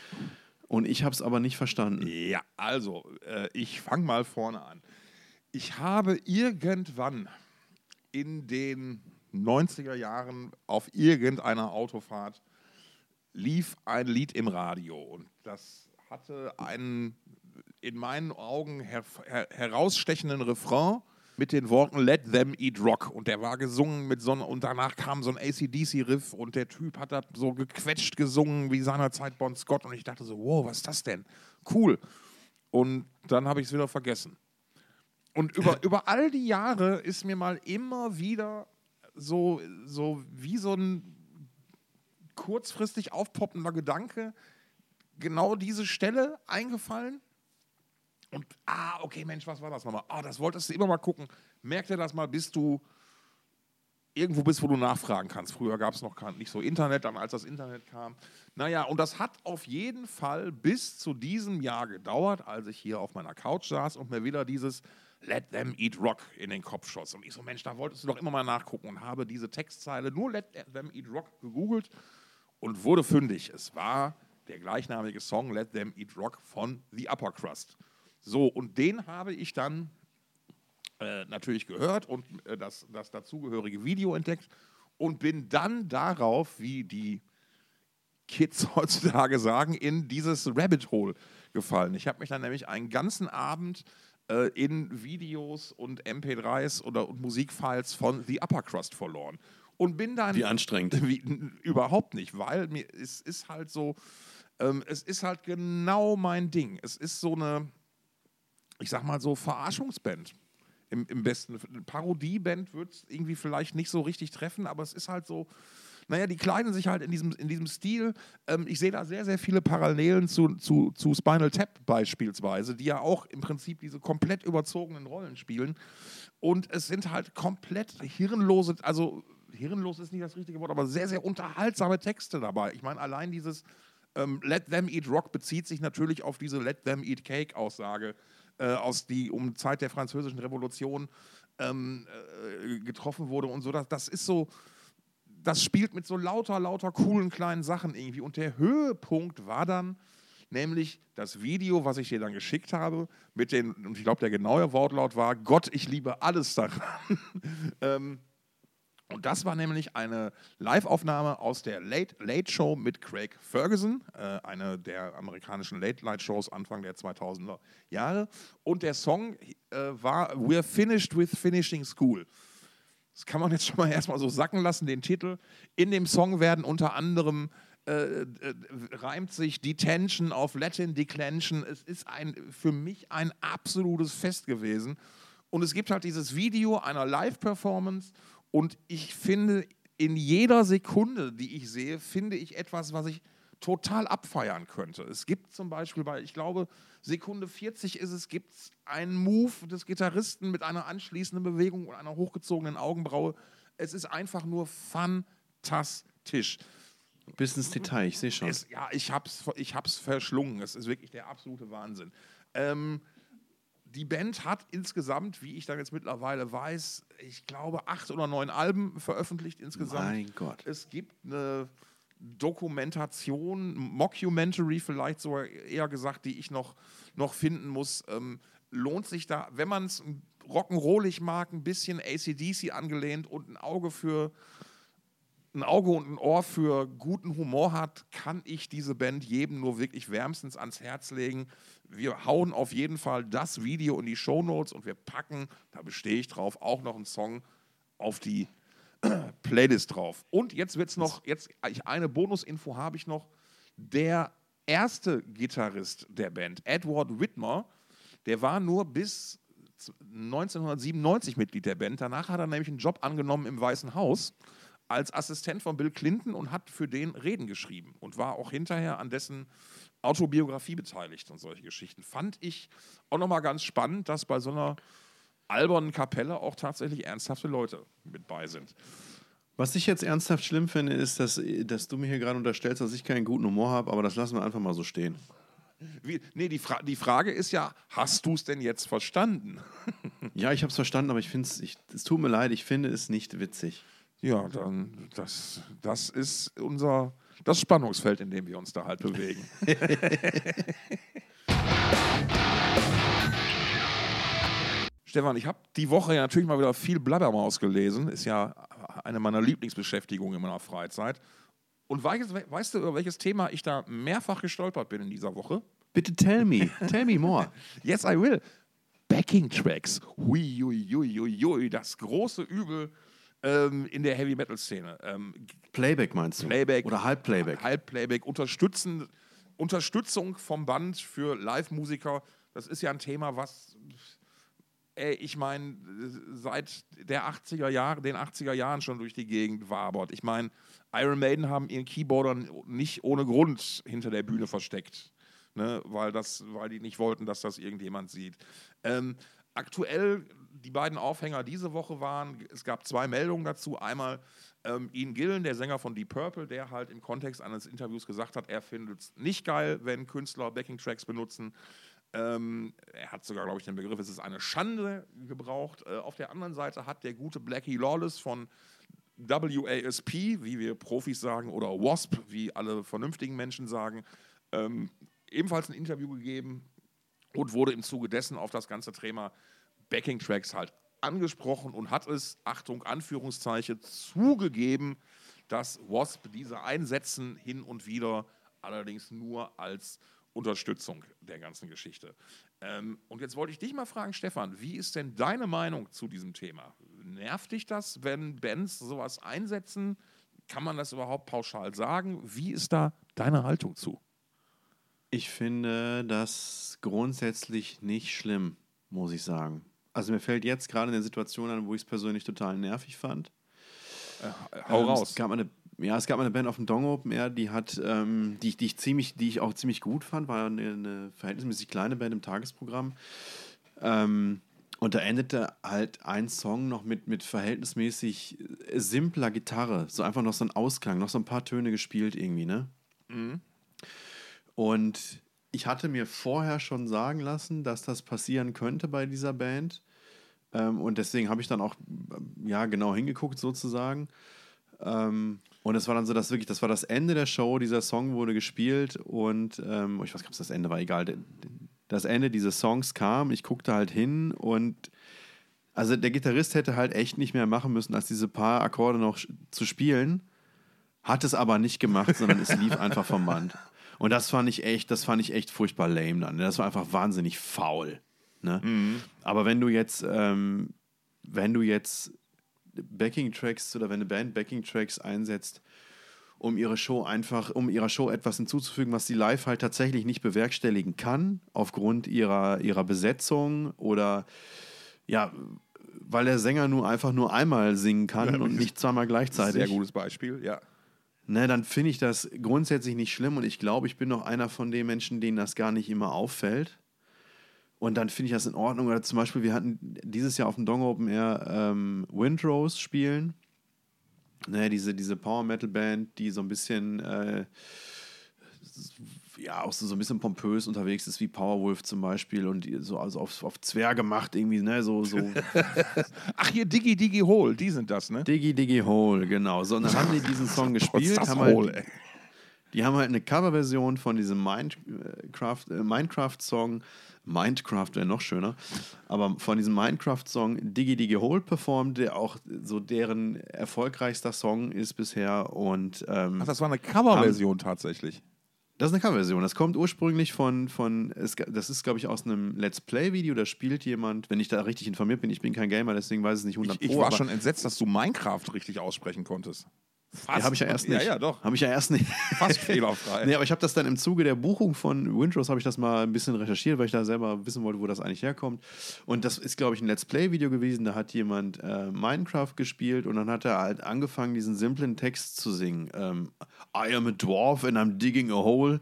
Und ich habe es aber nicht verstanden. Ja, also, äh, ich fange mal vorne an. Ich habe irgendwann in den 90er Jahren auf irgendeiner Autofahrt lief ein Lied im Radio und das hatte einen in meinen Augen her her herausstechenden Refrain mit den Worten Let them eat rock. Und der war gesungen mit so einem, und danach kam so ein ACDC-Riff und der Typ hat da so gequetscht gesungen wie seinerzeit Bon Scott. Und ich dachte so, wow, was ist das denn? Cool. Und dann habe ich es wieder vergessen. Und über, über all die Jahre ist mir mal immer wieder so, so wie so ein kurzfristig aufpoppender Gedanke genau diese Stelle eingefallen und, ah, okay, Mensch, was war das nochmal? Ah, das wolltest du immer mal gucken. Merk dir das mal, bis du irgendwo bist, wo du nachfragen kannst. Früher gab es noch nicht so Internet, dann als das Internet kam. Naja, und das hat auf jeden Fall bis zu diesem Jahr gedauert, als ich hier auf meiner Couch saß und mir wieder dieses Let them eat rock in den Kopf schoss. Und ich so, Mensch, da wolltest du doch immer mal nachgucken und habe diese Textzeile nur Let them eat rock gegoogelt und wurde fündig. Es war der gleichnamige Song Let them eat rock von The Upper Crust. So, und den habe ich dann äh, natürlich gehört und äh, das, das dazugehörige Video entdeckt und bin dann darauf, wie die Kids heutzutage sagen, in dieses Rabbit Hole gefallen. Ich habe mich dann nämlich einen ganzen Abend äh, in Videos und MP3s oder Musikfiles von The Upper Crust verloren. Und bin dann. Wie anstrengend. Wie, überhaupt nicht, weil mir, es ist halt so, ähm, es ist halt genau mein Ding. Es ist so eine ich sag mal so, Verarschungsband. Im, im besten. Parodieband wird es irgendwie vielleicht nicht so richtig treffen, aber es ist halt so. Naja, die kleiden sich halt in diesem, in diesem Stil. Ähm, ich sehe da sehr, sehr viele Parallelen zu, zu, zu Spinal Tap beispielsweise, die ja auch im Prinzip diese komplett überzogenen Rollen spielen. Und es sind halt komplett hirnlose, also hirnlos ist nicht das richtige Wort, aber sehr, sehr unterhaltsame Texte dabei. Ich meine, allein dieses ähm, Let Them Eat Rock bezieht sich natürlich auf diese Let Them Eat Cake Aussage äh, aus die um Zeit der französischen Revolution ähm, äh, getroffen wurde und so. Das, das ist so, das spielt mit so lauter, lauter coolen kleinen Sachen irgendwie. Und der Höhepunkt war dann nämlich das Video, was ich dir dann geschickt habe, mit den, und ich glaube, der genaue Wortlaut war: Gott, ich liebe alles daran. ähm, Und das war nämlich eine Live-Aufnahme aus der Late Late Show mit Craig Ferguson, äh, eine der amerikanischen Late Night Shows Anfang der 2000er Jahre. Und der Song äh, war We're Finished with Finishing School. Das kann man jetzt schon mal erstmal so sacken lassen, den Titel. In dem Song werden unter anderem äh, äh, reimt sich Detention auf Latin Declension. Es ist ein, für mich ein absolutes Fest gewesen. Und es gibt halt dieses Video einer Live-Performance und ich finde, in jeder Sekunde, die ich sehe, finde ich etwas, was ich total abfeiern könnte. Es gibt zum Beispiel bei, ich glaube, Sekunde 40 ist es, gibt es einen Move des Gitarristen mit einer anschließenden Bewegung und einer hochgezogenen Augenbraue. Es ist einfach nur fantastisch. Bis ins Detail, ich sehe schon. Es, ja, ich hab's, ich hab's verschlungen. Es ist wirklich der absolute Wahnsinn. Ähm, die Band hat insgesamt, wie ich dann jetzt mittlerweile weiß, ich glaube, acht oder neun Alben veröffentlicht insgesamt. Mein Gott. Es gibt eine Dokumentation, Mockumentary vielleicht sogar eher gesagt, die ich noch, noch finden muss. Ähm, lohnt sich da, wenn man es rock'n'rollig mag, ein bisschen ACDC angelehnt und ein Auge für ein Auge und ein Ohr für guten Humor hat, kann ich diese Band jedem nur wirklich wärmstens ans Herz legen. Wir hauen auf jeden Fall das Video in die Show Notes und wir packen, da bestehe ich drauf, auch noch einen Song auf die Playlist drauf. Und jetzt wird es noch, jetzt eine Bonusinfo habe ich noch. Der erste Gitarrist der Band, Edward Whitmer, der war nur bis 1997 Mitglied der Band. Danach hat er nämlich einen Job angenommen im Weißen Haus als Assistent von Bill Clinton und hat für den Reden geschrieben und war auch hinterher an dessen Autobiografie beteiligt und solche Geschichten. Fand ich auch nochmal ganz spannend, dass bei so einer albernen Kapelle auch tatsächlich ernsthafte Leute mit bei sind. Was ich jetzt ernsthaft schlimm finde, ist, dass, dass du mir hier gerade unterstellst, dass ich keinen guten Humor habe, aber das lassen wir einfach mal so stehen. Wie, nee, die, Fra die Frage ist ja, hast du es denn jetzt verstanden? ja, ich habe es verstanden, aber ich finde es, es tut mir leid, ich finde es nicht witzig. Ja, dann, das, das ist unser, das Spannungsfeld, in dem wir uns da halt bewegen. Stefan, ich habe die Woche ja natürlich mal wieder viel Blabbermaus gelesen. Ist ja eine meiner Lieblingsbeschäftigungen in meiner Freizeit. Und weißt, weißt du, über welches Thema ich da mehrfach gestolpert bin in dieser Woche? Bitte tell me. tell me more. yes, I will. Backing Tracks. Hui, hui, hui, hui, hui. Das große Übel ähm, in der Heavy Metal Szene. Ähm, Playback meinst du? Playback. Oder Halbplayback. Halbplayback. Unterstützen, Unterstützung vom Band für Live-Musiker. Das ist ja ein Thema, was ey, ich meine, seit der 80er Jahre, den 80er Jahren schon durch die Gegend wabert. Ich meine, Iron Maiden haben ihren Keyboarder nicht ohne Grund hinter der Bühne versteckt, ne? weil, das, weil die nicht wollten, dass das irgendjemand sieht. Ähm, aktuell die beiden Aufhänger diese Woche waren, es gab zwei Meldungen dazu. Einmal ähm, Ian Gillen, der Sänger von Deep Purple, der halt im Kontext eines Interviews gesagt hat, er findet es nicht geil, wenn Künstler Backing-Tracks benutzen. Ähm, er hat sogar, glaube ich, den Begriff, es ist eine Schande gebraucht. Äh, auf der anderen Seite hat der gute Blackie Lawless von WASP, wie wir Profis sagen, oder WASP, wie alle vernünftigen Menschen sagen, ähm, ebenfalls ein Interview gegeben und wurde im Zuge dessen auf das ganze Thema Backing-Tracks halt angesprochen und hat es, Achtung, Anführungszeichen, zugegeben, dass Wasp diese einsetzen hin und wieder, allerdings nur als Unterstützung der ganzen Geschichte. Ähm, und jetzt wollte ich dich mal fragen, Stefan, wie ist denn deine Meinung zu diesem Thema? Nervt dich das, wenn Bands sowas einsetzen? Kann man das überhaupt pauschal sagen? Wie ist da deine Haltung zu? Ich finde das grundsätzlich nicht schlimm, muss ich sagen. Also mir fällt jetzt gerade eine Situation an, wo ich es persönlich total nervig fand. Äh, hau ähm, raus. Es gab eine, ja, es gab eine Band auf dem Dong Open Air, die hat, ähm, die, die, ich ziemlich, die ich auch ziemlich gut fand, war eine, eine verhältnismäßig kleine Band im Tagesprogramm. Ähm, und da endete halt ein Song noch mit, mit verhältnismäßig simpler Gitarre. So einfach noch so ein Ausklang, noch so ein paar Töne gespielt irgendwie, ne? Mhm. Und ich hatte mir vorher schon sagen lassen, dass das passieren könnte bei dieser Band. Ähm, und deswegen habe ich dann auch äh, ja genau hingeguckt sozusagen. Ähm, und es war dann so, dass wirklich, das war das Ende der Show, dieser Song wurde gespielt und ähm, ich weiß nicht, ob es das Ende war, egal. Das Ende dieses Songs kam, ich guckte halt hin und Also der Gitarrist hätte halt echt nicht mehr machen müssen, als diese paar Akkorde noch zu spielen. Hat es aber nicht gemacht, sondern es lief einfach vom Band. Und das fand ich echt, das fand ich echt furchtbar lame dann. Das war einfach wahnsinnig faul. Ne? Mhm. Aber wenn du jetzt, ähm, wenn du jetzt Backing-Tracks oder wenn eine Band Backing-Tracks einsetzt, um ihre Show einfach, um ihrer Show etwas hinzuzufügen, was sie live halt tatsächlich nicht bewerkstelligen kann, aufgrund ihrer, ihrer Besetzung oder ja, weil der Sänger nur einfach nur einmal singen kann ja, und nicht zweimal gleichzeitig. Sehr gutes Beispiel, ja. Ne, dann finde ich das grundsätzlich nicht schlimm und ich glaube, ich bin noch einer von den Menschen, denen das gar nicht immer auffällt. Und dann finde ich das in Ordnung. Oder zum Beispiel, wir hatten dieses Jahr auf dem Dong Open Air ähm, Windrose spielen. Ne, diese, diese Power Metal Band, die so ein bisschen äh, ja auch so, so ein bisschen pompös unterwegs ist, wie Powerwolf zum Beispiel und so also auf, auf Zwerge macht irgendwie, ne, so. so. Ach, hier Diggy Diggy Hole, die sind das, ne? Diggy Diggy Hole, genau. So, und dann haben die diesen Song gespielt. haben halt Hole, halt, die haben halt eine Coverversion von diesem Minecraft, äh, Minecraft-Song. Minecraft wäre noch schöner. Aber von diesem Minecraft-Song Diggy Diggy Hole performt, der auch so deren erfolgreichster Song ist bisher. Und, ähm, Ach, das war eine Coverversion tatsächlich. Das ist eine Coverversion. Das kommt ursprünglich von, von das ist, glaube ich, aus einem Let's Play-Video. Da spielt jemand, wenn ich da richtig informiert bin, ich bin kein Gamer, deswegen weiß ich es nicht 100 Ich, ich war schon entsetzt, dass du Minecraft richtig aussprechen konntest. Fast. Ja, habe ich ja erst nicht. Ja, ja, doch. Habe ich ja erst nicht. Fast fehlerfrei. nee, aber ich habe das dann im Zuge der Buchung von Windrose habe ich das mal ein bisschen recherchiert, weil ich da selber wissen wollte, wo das eigentlich herkommt. Und das ist, glaube ich, ein Let's Play-Video gewesen. Da hat jemand äh, Minecraft gespielt und dann hat er halt angefangen, diesen simplen Text zu singen. Ähm, I am a dwarf and I'm digging a hole.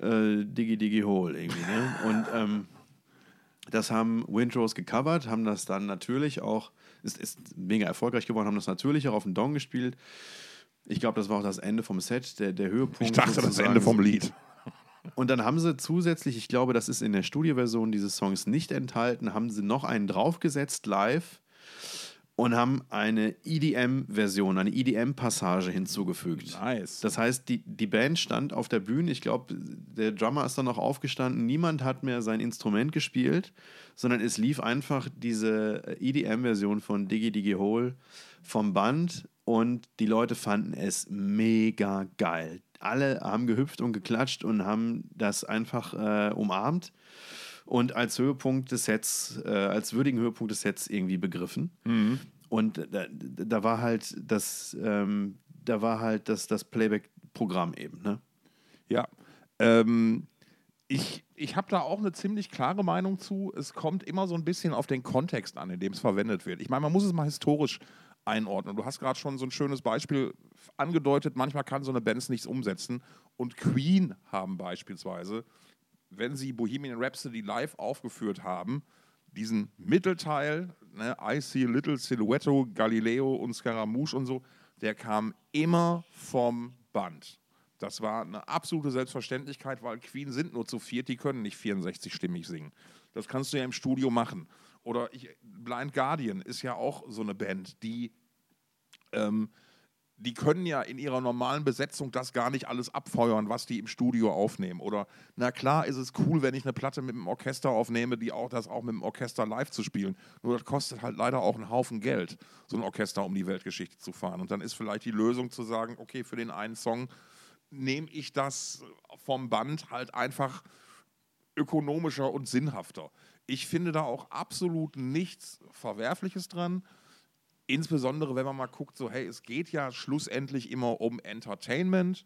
Äh, Diggy Diggy Hole irgendwie. Ne? Und ähm, das haben Windrose gecovert, haben das dann natürlich auch, ist, ist mega erfolgreich geworden, haben das natürlich auch auf dem Dong gespielt. Ich glaube, das war auch das Ende vom Set, der, der Höhepunkt. Ich dachte, das Ende vom Lied. Und dann haben sie zusätzlich, ich glaube, das ist in der Studioversion dieses Songs nicht enthalten, haben sie noch einen draufgesetzt live und haben eine EDM-Version, eine EDM-Passage hinzugefügt. Nice. Das heißt, die, die Band stand auf der Bühne, ich glaube, der Drummer ist dann noch aufgestanden, niemand hat mehr sein Instrument gespielt, sondern es lief einfach diese EDM-Version von Diggy Diggy Hole vom Band und die Leute fanden es mega geil. Alle haben gehüpft und geklatscht und haben das einfach äh, umarmt und als Höhepunkt des Sets, äh, als würdigen Höhepunkt des Sets irgendwie begriffen. Mhm. Und da, da, war halt das, ähm, da war halt das, das Playback-Programm eben, ne? Ja. Ähm, ich ich habe da auch eine ziemlich klare Meinung zu. Es kommt immer so ein bisschen auf den Kontext an, in dem es verwendet wird. Ich meine, man muss es mal historisch einordnen. Du hast gerade schon so ein schönes Beispiel angedeutet, manchmal kann so eine Band nichts umsetzen. Und Queen haben beispielsweise, wenn sie Bohemian Rhapsody live aufgeführt haben, diesen Mittelteil, ne, I See Little Silhouetto, Galileo und Scaramouche und so, der kam immer vom Band. Das war eine absolute Selbstverständlichkeit, weil Queen sind nur zu viert, die können nicht 64-stimmig singen. Das kannst du ja im Studio machen. Oder ich, Blind Guardian ist ja auch so eine Band, die, ähm, die können ja in ihrer normalen Besetzung das gar nicht alles abfeuern, was die im Studio aufnehmen. Oder na klar ist es cool, wenn ich eine Platte mit dem Orchester aufnehme, die auch das auch mit dem Orchester live zu spielen. Nur das kostet halt leider auch einen Haufen Geld, so ein Orchester um die Weltgeschichte zu fahren. Und dann ist vielleicht die Lösung zu sagen, okay, für den einen Song nehme ich das vom Band halt einfach ökonomischer und sinnhafter. Ich finde da auch absolut nichts Verwerfliches dran. Insbesondere, wenn man mal guckt, so, hey, es geht ja schlussendlich immer um Entertainment.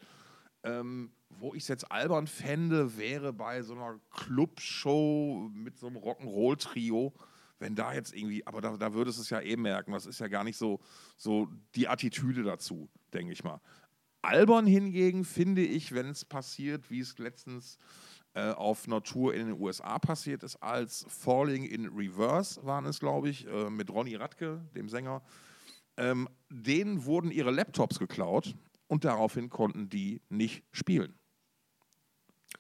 Ähm, wo ich es jetzt albern fände, wäre bei so einer Clubshow mit so einem Rock'n'Roll-Trio, wenn da jetzt irgendwie, aber da, da würdest du es ja eh merken, das ist ja gar nicht so, so die Attitüde dazu, denke ich mal. Albern hingegen finde ich, wenn es passiert, wie es letztens auf einer Tour in den USA passiert ist, als Falling in Reverse waren es, glaube ich, äh, mit Ronny Radke, dem Sänger. Ähm, denen wurden ihre Laptops geklaut und daraufhin konnten die nicht spielen.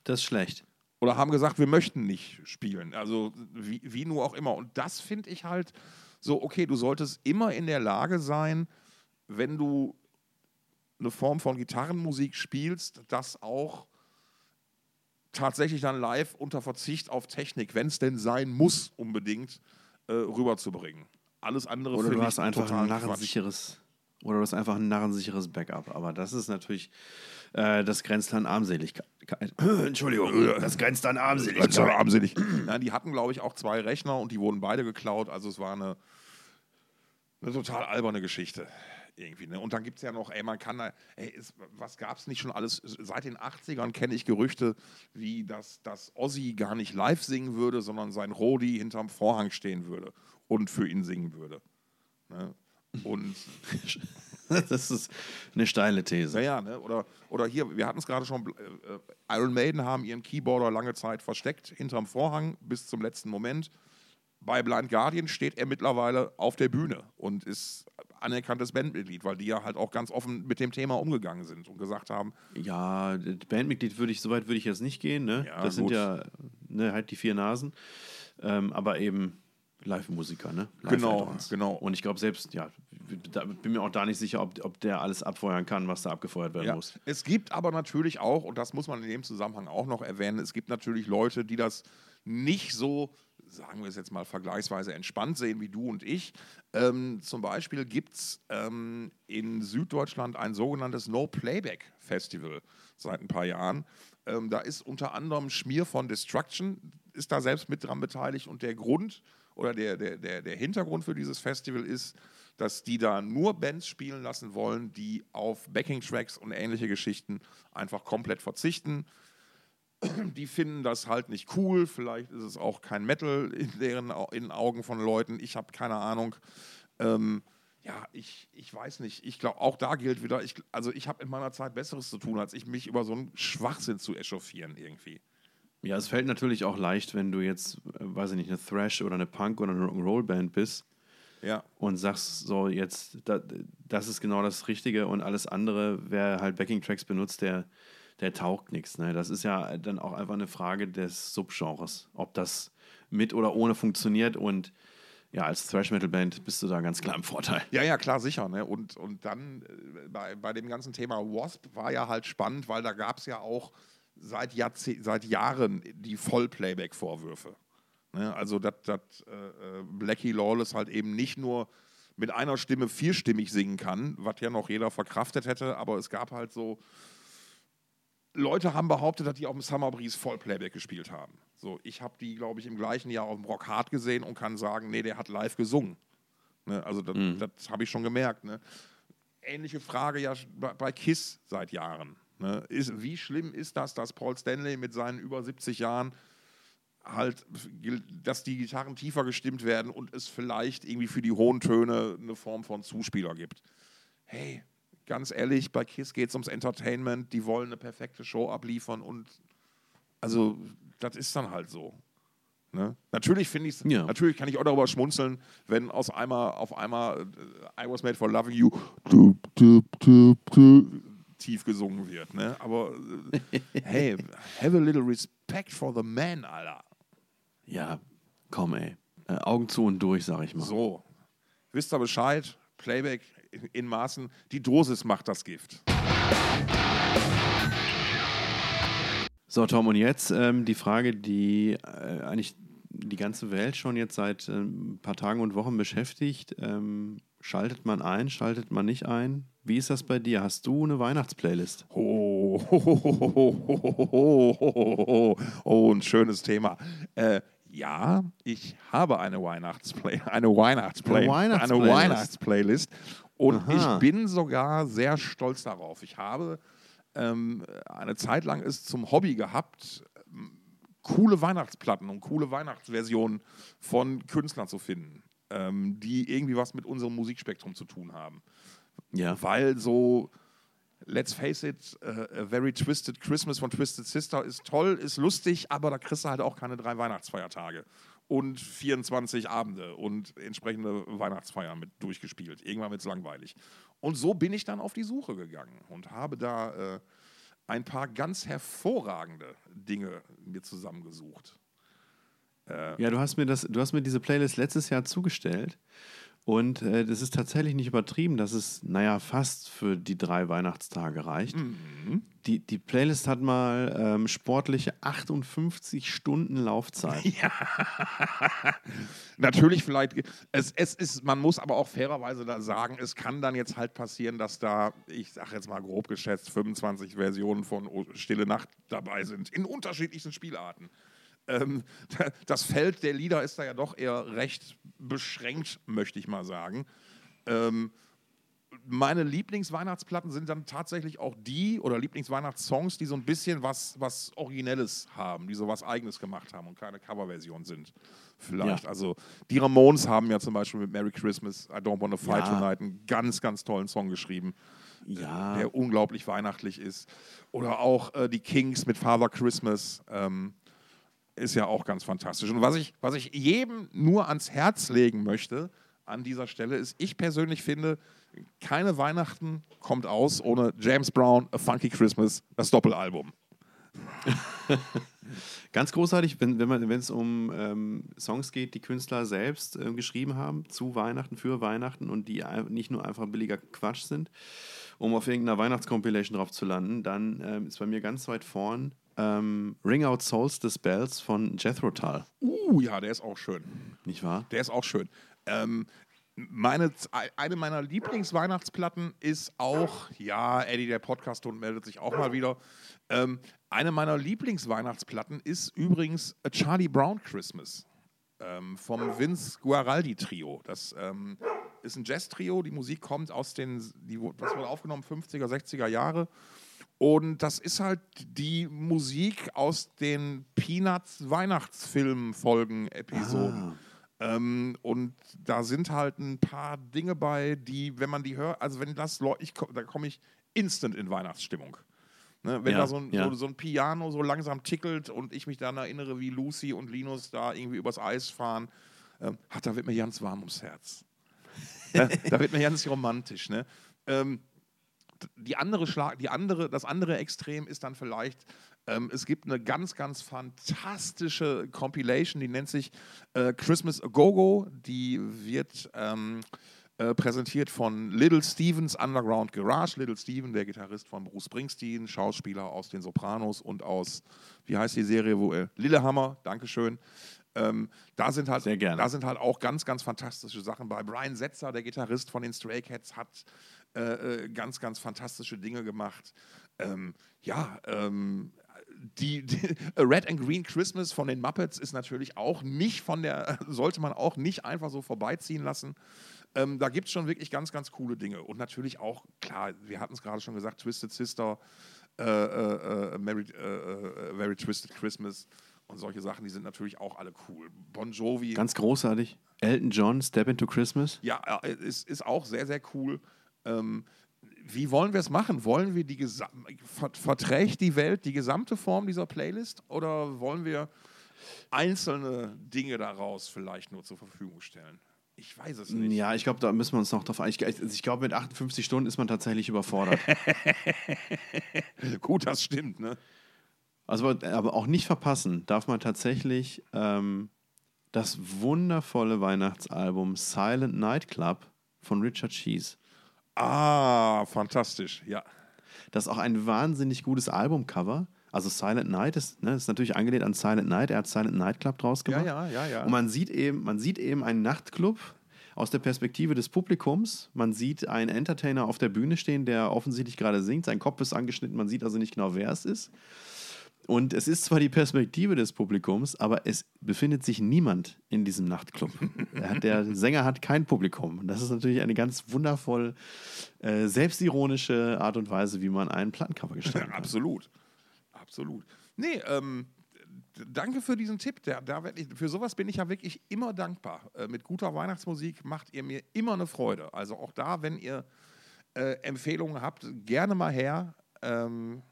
Das ist schlecht. Oder haben gesagt, wir möchten nicht spielen. Also wie, wie nur auch immer. Und das finde ich halt so, okay, du solltest immer in der Lage sein, wenn du eine Form von Gitarrenmusik spielst, das auch tatsächlich dann live unter Verzicht auf Technik, wenn es denn sein muss, unbedingt äh, rüberzubringen. Alles andere Oder du ich hast einfach ein narrensicheres, oder du hast einfach ein narrensicheres Backup. Aber das ist natürlich, äh, das grenzt an Armseligkeit. Entschuldigung, das grenzt an Armseligkeit. schön armselig. Ja, die hatten, glaube ich, auch zwei Rechner und die wurden beide geklaut. Also es war eine, eine total alberne Geschichte. Irgendwie, ne? Und dann gibt es ja noch, ey, man kann da, ey, es, was gab es nicht schon alles? Seit den 80ern kenne ich Gerüchte, wie dass, dass Ozzy gar nicht live singen würde, sondern sein Rodi hinterm Vorhang stehen würde und für ihn singen würde. Ne? Und Das ist eine steile These. Naja, ne? oder, oder hier, wir hatten es gerade schon, äh, äh, Iron Maiden haben ihren Keyboarder lange Zeit versteckt, hinterm Vorhang bis zum letzten Moment. Bei Blind Guardian steht er mittlerweile auf der Bühne und ist anerkanntes Bandmitglied, weil die ja halt auch ganz offen mit dem Thema umgegangen sind und gesagt haben, Ja, Bandmitglied würde ich, soweit würde ich jetzt nicht gehen, ne? Ja, das sind gut. ja ne, halt die vier Nasen. Ähm, aber eben Live-Musiker, ne? Genau, Live-Add-ons. genau. Und ich glaube selbst, ja, da, bin mir auch da nicht sicher, ob, ob der alles abfeuern kann, was da abgefeuert werden Ja. muss. Es gibt aber natürlich auch, und das muss man in dem Zusammenhang auch noch erwähnen, es gibt natürlich Leute, die das nicht so, sagen wir es jetzt mal vergleichsweise entspannt sehen wie du und ich. Ähm, zum Beispiel gibt es ähm, in Süddeutschland ein sogenanntes No-Playback-Festival seit ein paar Jahren. Ähm, da ist unter anderem Schmier von Destruction, ist da selbst mit dran beteiligt und der Grund oder der, der, der, der Hintergrund für dieses Festival ist, dass die da nur Bands spielen lassen wollen, die auf Backing-Tracks und ähnliche Geschichten einfach komplett verzichten. Die finden das halt nicht cool. Vielleicht ist es auch kein Metal in deren in Augen von Leuten. Ich habe keine Ahnung. Ähm, ja, ich, ich weiß nicht. Ich glaube, auch da gilt wieder, ich, also ich habe in meiner Zeit Besseres zu tun, als ich mich über so einen Schwachsinn zu echauffieren irgendwie. Ja, es fällt natürlich auch leicht, wenn du jetzt, äh, weiß ich nicht, eine Thrash oder eine Punk oder eine Rock'n'Roll-Band bist Ja, und sagst so, jetzt, da, das ist genau das Richtige und alles andere, wer halt Backing-Tracks benutzt, der, der taugt nichts. Ne? Das ist ja dann auch einfach eine Frage des Subgenres, ob das mit oder ohne funktioniert und ja, als Thrash-Metal-Band bist du da ganz klar im Vorteil. Ja, ja, klar, sicher. Ne? Und, und dann äh, bei, bei dem ganzen Thema Wasp war ja halt spannend, weil da gab es ja auch seit, seit Jahren die Voll-Playback-Vorwürfe. Ne? Also, dass äh, äh, Blackie Lawless halt eben nicht nur mit einer Stimme vierstimmig singen kann, was ja noch jeder verkraftet hätte, aber es gab halt so. Leute haben behauptet, dass die auf dem Summer Breeze Voll-Playback gespielt haben. So, ich habe die, glaube ich, im gleichen Jahr auf dem Rock Hard gesehen und kann sagen, nee, der hat live gesungen. Ne, also das, das habe ich schon gemerkt. Ne. Ähnliche Frage ja bei, bei KISS seit Jahren. Ne. Ist, wie schlimm ist das, dass Paul Stanley mit seinen über 70 Jahren halt, dass die Gitarren tiefer gestimmt werden und es vielleicht irgendwie für die hohen Töne eine Form von Zuspieler gibt? Hey, ganz ehrlich, bei KISS geht es ums Entertainment, die wollen eine perfekte Show abliefern und also das ist dann halt so. Ne? Natürlich finde ich Ja. natürlich kann ich auch darüber schmunzeln, wenn aus einmal auf einmal äh, I was made for loving you tief gesungen wird. Ne? Aber äh, hey, have a little respect for the man, Alter. Ja, komm, ey. Äh, Augen zu und durch, sag ich mal. So, wisst ihr Bescheid? Playback in Maßen, die Dosis macht das Gift. So, Tom, und jetzt ähm, die Frage, die äh, eigentlich die ganze Welt schon jetzt seit äh, ein paar Tagen und Wochen beschäftigt. Ähm, schaltet man ein, schaltet man nicht ein? Wie ist das bei dir? Hast du eine Weihnachtsplaylist? Oh, oh, oh, ein schönes Thema. Äh, ja, ich habe eine Weihnachtsplay, eine Weihnachtsplay, eine Weihnachtsplaylist. Eine Weihnachtsplaylist und Aha. ich bin sogar sehr stolz darauf. Ich habe ähm, eine Zeit lang es zum Hobby gehabt, ähm, coole Weihnachtsplatten und coole Weihnachtsversionen von Künstlern zu finden, ähm, die irgendwie was mit unserem Musikspektrum zu tun haben Ja. weil so, let's face it, A Very Twisted Christmas von Twisted Sister ist toll, ist lustig, aber da kriegst du halt auch keine drei Weihnachtsfeiertage und 24 Abende und entsprechende Weihnachtsfeiern mit durchgespielt. Irgendwann wird es langweilig. Und so bin ich dann auf die Suche gegangen und habe da äh, ein paar ganz hervorragende Dinge mir zusammengesucht. Ja, du hast mir das, du hast mir diese Playlist letztes Jahr zugestellt Und äh, das ist tatsächlich nicht übertrieben, dass es, naja, fast für die drei Weihnachtstage reicht. Mhm. Die, die Playlist hat mal ähm, sportliche 58 Stunden Laufzeit. Ja. Natürlich vielleicht, es, es ist, man muss aber auch fairerweise da sagen, es kann dann jetzt halt passieren, dass da, ich sage jetzt mal grob geschätzt, 25 Versionen von Stille Nacht dabei sind, in unterschiedlichsten Spielarten. Ähm, das Feld der Lieder ist da ja doch eher recht beschränkt, möchte ich mal sagen. Ähm, meine Lieblingsweihnachtsplatten sind dann tatsächlich auch die oder Lieblingsweihnachtssongs, die so ein bisschen was, was Originelles haben, die so was Eigenes gemacht haben und keine Coverversion sind. Vielleicht. Ja. Also die Ramones haben ja zum Beispiel mit Merry Christmas, I Don't Wanna Fight Ja. Tonight einen ganz, ganz tollen Song geschrieben, Ja. der unglaublich weihnachtlich ist. Oder auch äh, die Kings mit Father Christmas. Ähm, ist ja auch ganz fantastisch. Und was ich, was ich jedem nur ans Herz legen möchte an dieser Stelle ist, ich persönlich finde, keine Weihnachten kommt aus ohne James Brown, A Funky Christmas, das Doppelalbum. Ganz großartig, wenn man- wenn es um ähm, Songs geht, die Künstler selbst äh, geschrieben haben, zu Weihnachten, für Weihnachten und die nicht nur einfach billiger Quatsch sind, um auf irgendeiner Weihnachtscompilation drauf zu landen, dann ähm, ist bei mir ganz weit vorn ähm, Ring Out Souls des Bells von Jethro Tull. Uh, ja, der ist auch schön. Nicht wahr? Der ist auch schön. Ähm, meine, eine meiner Lieblingsweihnachtsplatten ist auch, ja, Eddie, der Podcast-Hund meldet sich auch mal wieder. Ähm, eine meiner Lieblingsweihnachtsplatten ist übrigens A Charlie Brown Christmas ähm, vom Vince Guaraldi Trio. Das ähm, ist ein Jazz-Trio. Die Musik kommt aus den, die, das wurde aufgenommen 50er, 60er Jahre. Und das ist halt die Musik aus den Peanuts Weihnachtsfilm-Folgen, Episoden. Ähm, und da sind halt ein paar Dinge bei, die, wenn man die hört, also wenn das, Leu- ich, ko- da komme ich instant in Weihnachtsstimmung. Ne, wenn Ja, da so ein, ja. so, so ein Piano so langsam tickelt und ich mich dann erinnere, wie Lucy und Linus da irgendwie übers Eis fahren, ähm, ach, da wird mir ganz warm ums Herz. ja, da wird mir ganz romantisch. Ne? Ähm, die andere Schlag, die andere, das andere Extrem ist dann vielleicht, ähm, es gibt eine ganz, ganz fantastische Compilation, die nennt sich äh, Christmas a Go-Go. Die wird ähm, äh, präsentiert von Little Stevens Underground Garage. Little Steven, der Gitarrist von Bruce Springsteen, Schauspieler aus den Sopranos und aus, wie heißt die Serie, wo äh, Lillehammer, Dankeschön. Ähm, da, sind halt, da sind halt auch ganz, ganz fantastische Sachen bei. Brian Setzer, der Gitarrist von den Stray Cats, hat äh, äh, ganz, ganz fantastische Dinge gemacht. Ähm, ja, ähm, die, die Red and Green Christmas von den Muppets ist natürlich auch nicht von der, sollte man auch nicht einfach so vorbeiziehen lassen. Ähm, da gibt es schon wirklich ganz, ganz coole Dinge. Und natürlich auch, klar, wir hatten es gerade schon gesagt, Twisted Sister, äh, äh, äh, Merry, äh, Very Twisted Christmas und solche Sachen, die sind natürlich auch alle cool. Bon Jovi. Ganz großartig. Elton John, Step into Christmas. Ja, ist, ist auch sehr, sehr cool. Ähm, wie wollen wir es machen? Wollen wir die verträgt die Welt die gesamte Form dieser Playlist oder wollen wir einzelne Dinge daraus vielleicht nur zur Verfügung stellen? Ich weiß es nicht. Ja, ich glaube, da müssen wir uns noch drauf ein. Ich, also ich glaube, mit 58 Stunden ist man tatsächlich überfordert. Gut, das stimmt, ne? Also, aber auch nicht verpassen darf man tatsächlich ähm, das wundervolle Weihnachtsalbum Silent Night Club von Richard Cheese. Ah, fantastisch, ja. Das ist auch ein wahnsinnig gutes Albumcover. Also Silent Night ist, ne, ist natürlich angelehnt an Silent Night. Er hat Silent Night Club draus Ja, gemacht. ja, ja, ja. Und man sieht eben, man sieht eben einen Nachtclub aus der Perspektive des Publikums. Man sieht einen Entertainer auf der Bühne stehen, der offensichtlich gerade singt. Sein Kopf ist angeschnitten, man sieht also nicht genau, wer es ist. Und es ist zwar die Perspektive des Publikums, aber es befindet sich niemand in diesem Nachtclub. Er der Sänger hat kein Publikum. Das ist natürlich eine ganz wundervoll äh, selbstironische Art und Weise, wie man einen Plattencover gestalten kann. Absolut. Absolut. Nee, ähm, danke für diesen Tipp. Da werd ich, für sowas bin ich ja wirklich immer dankbar. Äh, mit guter Weihnachtsmusik macht ihr mir immer eine Freude. Also auch da, wenn ihr äh, Empfehlungen habt, gerne mal her. Ähm,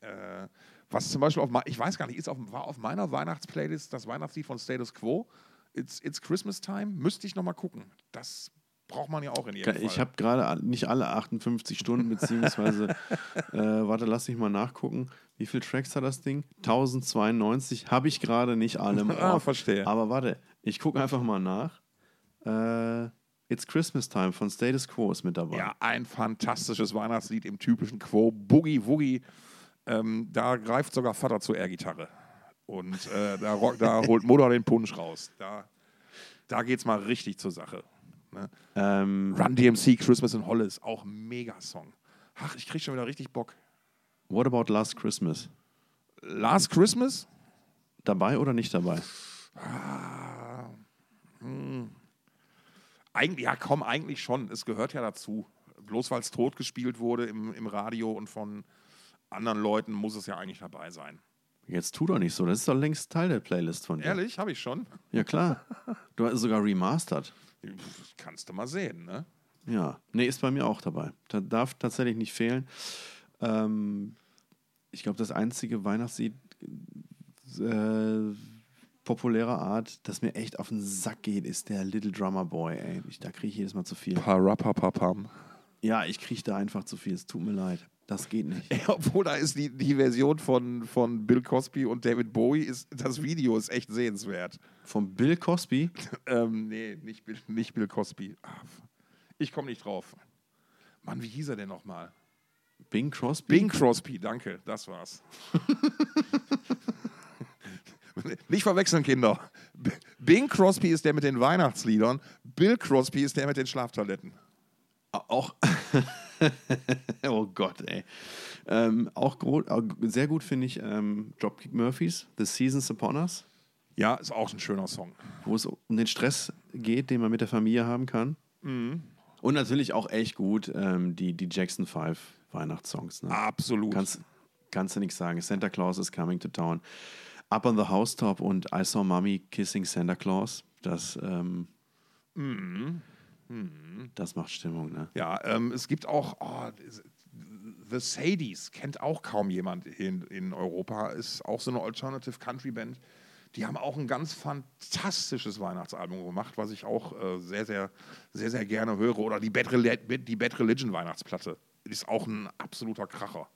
äh, was zum Beispiel auf, ich weiß gar nicht, ist auf, war auf meiner Weihnachtsplaylist das Weihnachtslied von Status Quo. It's, It's Christmas Time. Müsste ich nochmal gucken. Das braucht man ja auch in jedem Fall. Ich habe gerade nicht alle 58 Stunden, beziehungsweise, äh, warte, lass mich mal nachgucken. Wie viele Tracks hat das Ding? 1092 habe ich gerade nicht alle. Ah, verstehe. Aber warte, ich gucke einfach mal nach. Äh, It's Christmas Time von Status Quo ist mit dabei. Ja, ein fantastisches Weihnachtslied im typischen Quo. Boogie Woogie. Ähm, da greift sogar Vater zur Air-Gitarre. Und äh, da, da holt Mutter den Punsch raus. Da, da geht's mal richtig zur Sache. Ne? Ähm, Run DMC, Christmas in Hollis, auch ein Mega-Song. Ach, ich krieg schon wieder richtig Bock. What About Last Christmas? Last Christmas? Dabei oder nicht dabei? Eigentlich, ja, komm, eigentlich schon. Es gehört ja dazu. Bloß weil es tot gespielt wurde im, im Radio und von anderen Leuten, muss es ja eigentlich dabei sein. Jetzt tu doch nicht so. Das ist doch längst Teil der Playlist von dir. Ehrlich, habe ich schon. Ja, klar. Du hast es sogar remastered. Pff, Kannst du mal sehen, ne? Ja. Nee, ist bei mir auch dabei. Da darf tatsächlich nicht fehlen. Ähm, ich glaube, das einzige Weihnachtslied äh, populärer Art, das mir echt auf den Sack geht, ist der Little Drummer Boy. Ey. Ich, da kriege ich jedes Mal zu viel. Parapapapam. Ja, ich kriege da einfach zu viel. Es tut mir leid. Das geht nicht. Obwohl da ist die, die Version von, von Bill Cosby und David Bowie, ist, das Video ist echt sehenswert. Von Bill Cosby. Ähm, nee, nicht Bill, nicht Bill Cosby. Ah, Ich komme nicht drauf. Mann, wie hieß er denn nochmal? Bing Crosby? Bing Crosby, danke, das war's. nicht verwechseln, Kinder. Bing Crosby ist der mit den Weihnachtsliedern, Bill Crosby ist der mit den Schlaftoiletten. Auch. oh Gott, ey. Ähm, auch sehr gut finde ich ähm, Dropkick Murphys, The Seasons Upon Us, Ja, ist auch ein schöner Song. wo es um den Stress geht, den man mit der Familie haben kann. Mhm. Und natürlich auch echt gut ähm, die, die Jackson 5 Weihnachtssongs. Ne? Absolut. Kannst, kannst du nichts sagen. Santa Claus is coming to town. Up on the Housetop und I Saw Mommy Kissing Santa Claus. Das, ähm, Mhm. Das macht Stimmung, ne? Ja, ähm, es gibt auch oh, The Sadies, kennt auch kaum jemand in, in Europa, ist auch so eine Alternative Country Band. Die haben auch ein ganz fantastisches Weihnachtsalbum gemacht, was ich auch äh, sehr, sehr, sehr, sehr gerne höre. Oder die Bad, Reli die Bad Religion Weihnachtsplatte ist auch ein absoluter Kracher.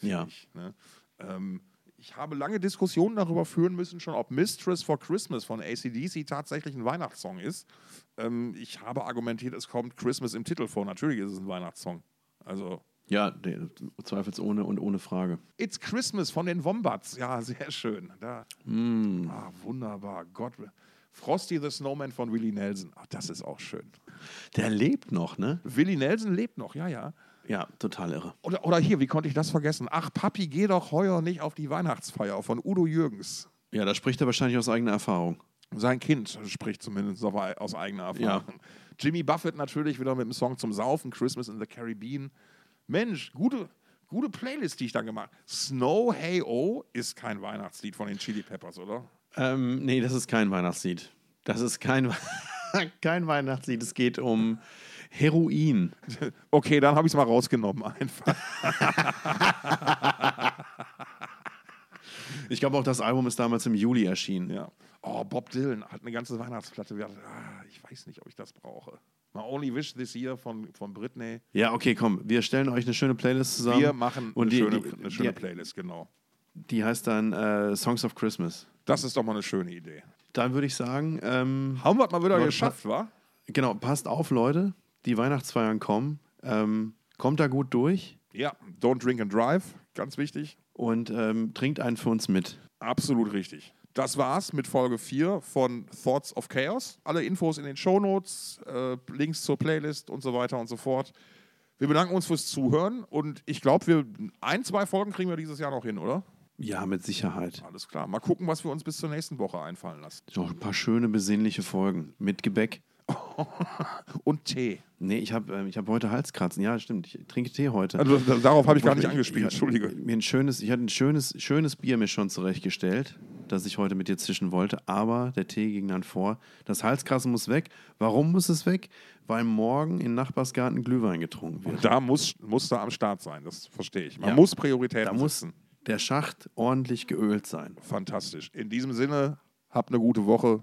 Ja. Ich, ne? ähm, ich habe lange Diskussionen darüber führen müssen, schon ob Mistress for Christmas von ACDC tatsächlich ein Weihnachtssong ist. Ähm, ich habe argumentiert, es kommt Christmas im Titel vor. Natürlich ist es ein Weihnachtssong. Also, Ja, zweifelsohne und ohne Frage. It's Christmas von den Wombats. Ja, sehr schön. Da, Mm. ah, wunderbar. Gott. Frosty the Snowman von Willie Nelson. Ach, das ist auch schön. Der lebt noch, ne? Willie Nelson lebt noch, ja, ja. Ja, total irre. Oder, oder hier, wie konnte ich das vergessen? Ach, Papi, geh doch heuer nicht auf die Weihnachtsfeier von Udo Jürgens. Ja, da spricht er wahrscheinlich aus eigener Erfahrung. Sein Kind spricht zumindest aus eigener Erfahrung. Jimmy Buffett natürlich wieder mit dem Song zum Saufen, Christmas in the Caribbean. Mensch, gute, gute Playlist, die ich da gemacht habe. Snow Hey Oh ist kein Weihnachtslied von den Chili Peppers, oder? Ähm, nee, das ist kein Weihnachtslied. Das ist kein, kein Weihnachtslied. Es geht um Heroin. Okay, dann habe ich es mal rausgenommen einfach. Ich glaube auch, das Album ist damals im Juli erschienen. Ja. Oh, Bob Dylan hat eine ganze Weihnachtsplatte. Ah, ich weiß nicht, ob ich das brauche. My Only Wish This Year von, von Britney. Ja, okay, komm. Wir stellen euch eine schöne Playlist zusammen. Wir machen Und eine, die, schöne, die, eine schöne die, Playlist, genau. die heißt dann äh, Songs of Christmas. Das ist doch mal eine schöne Idee. Dann würde ich sagen, ähm, Haben wir es mal wieder geschafft, wa? genau, passt auf, Leute. Die Weihnachtsfeiern kommen. Ähm, kommt da gut durch Ja, don't drink and drive, ganz wichtig. und ähm, trinkt einen für uns mit. Absolut richtig. Das war's mit Folge 4 von Thoughts of Chaos. Alle Infos in den Shownotes, äh, Links zur Playlist und so weiter und so fort. Wir bedanken uns fürs Zuhören und ich glaube, wir ein, zwei Folgen kriegen wir dieses Jahr noch hin, oder? Ja, mit Sicherheit. Alles klar. Mal gucken, was wir uns bis zur nächsten Woche einfallen lassen. Noch ein paar schöne, besinnliche Folgen. Mit Gebäck. Und Tee. Nee, ich habe ähm, ich hab heute Halskratzen. Ja, stimmt. Ich trinke Tee heute. Also, da- darauf habe ich gar nicht Ich- angespielt, ich- Entschuldige. Mir ein schönes, ich hatte ein schönes, schönes Bier mir schon zurechtgestellt, das ich heute mit dir zischen wollte, aber der Tee ging dann vor. Das Halskratzen muss weg. Warum muss es weg? Weil morgen im Nachbarsgarten Glühwein getrunken wird. Da muss, muss da am Start sein, das verstehe ich. Man Ja. muss Prioritäten Da muss der Schacht ordentlich geölt sein. Fantastisch. In diesem Sinne, habt eine gute Woche.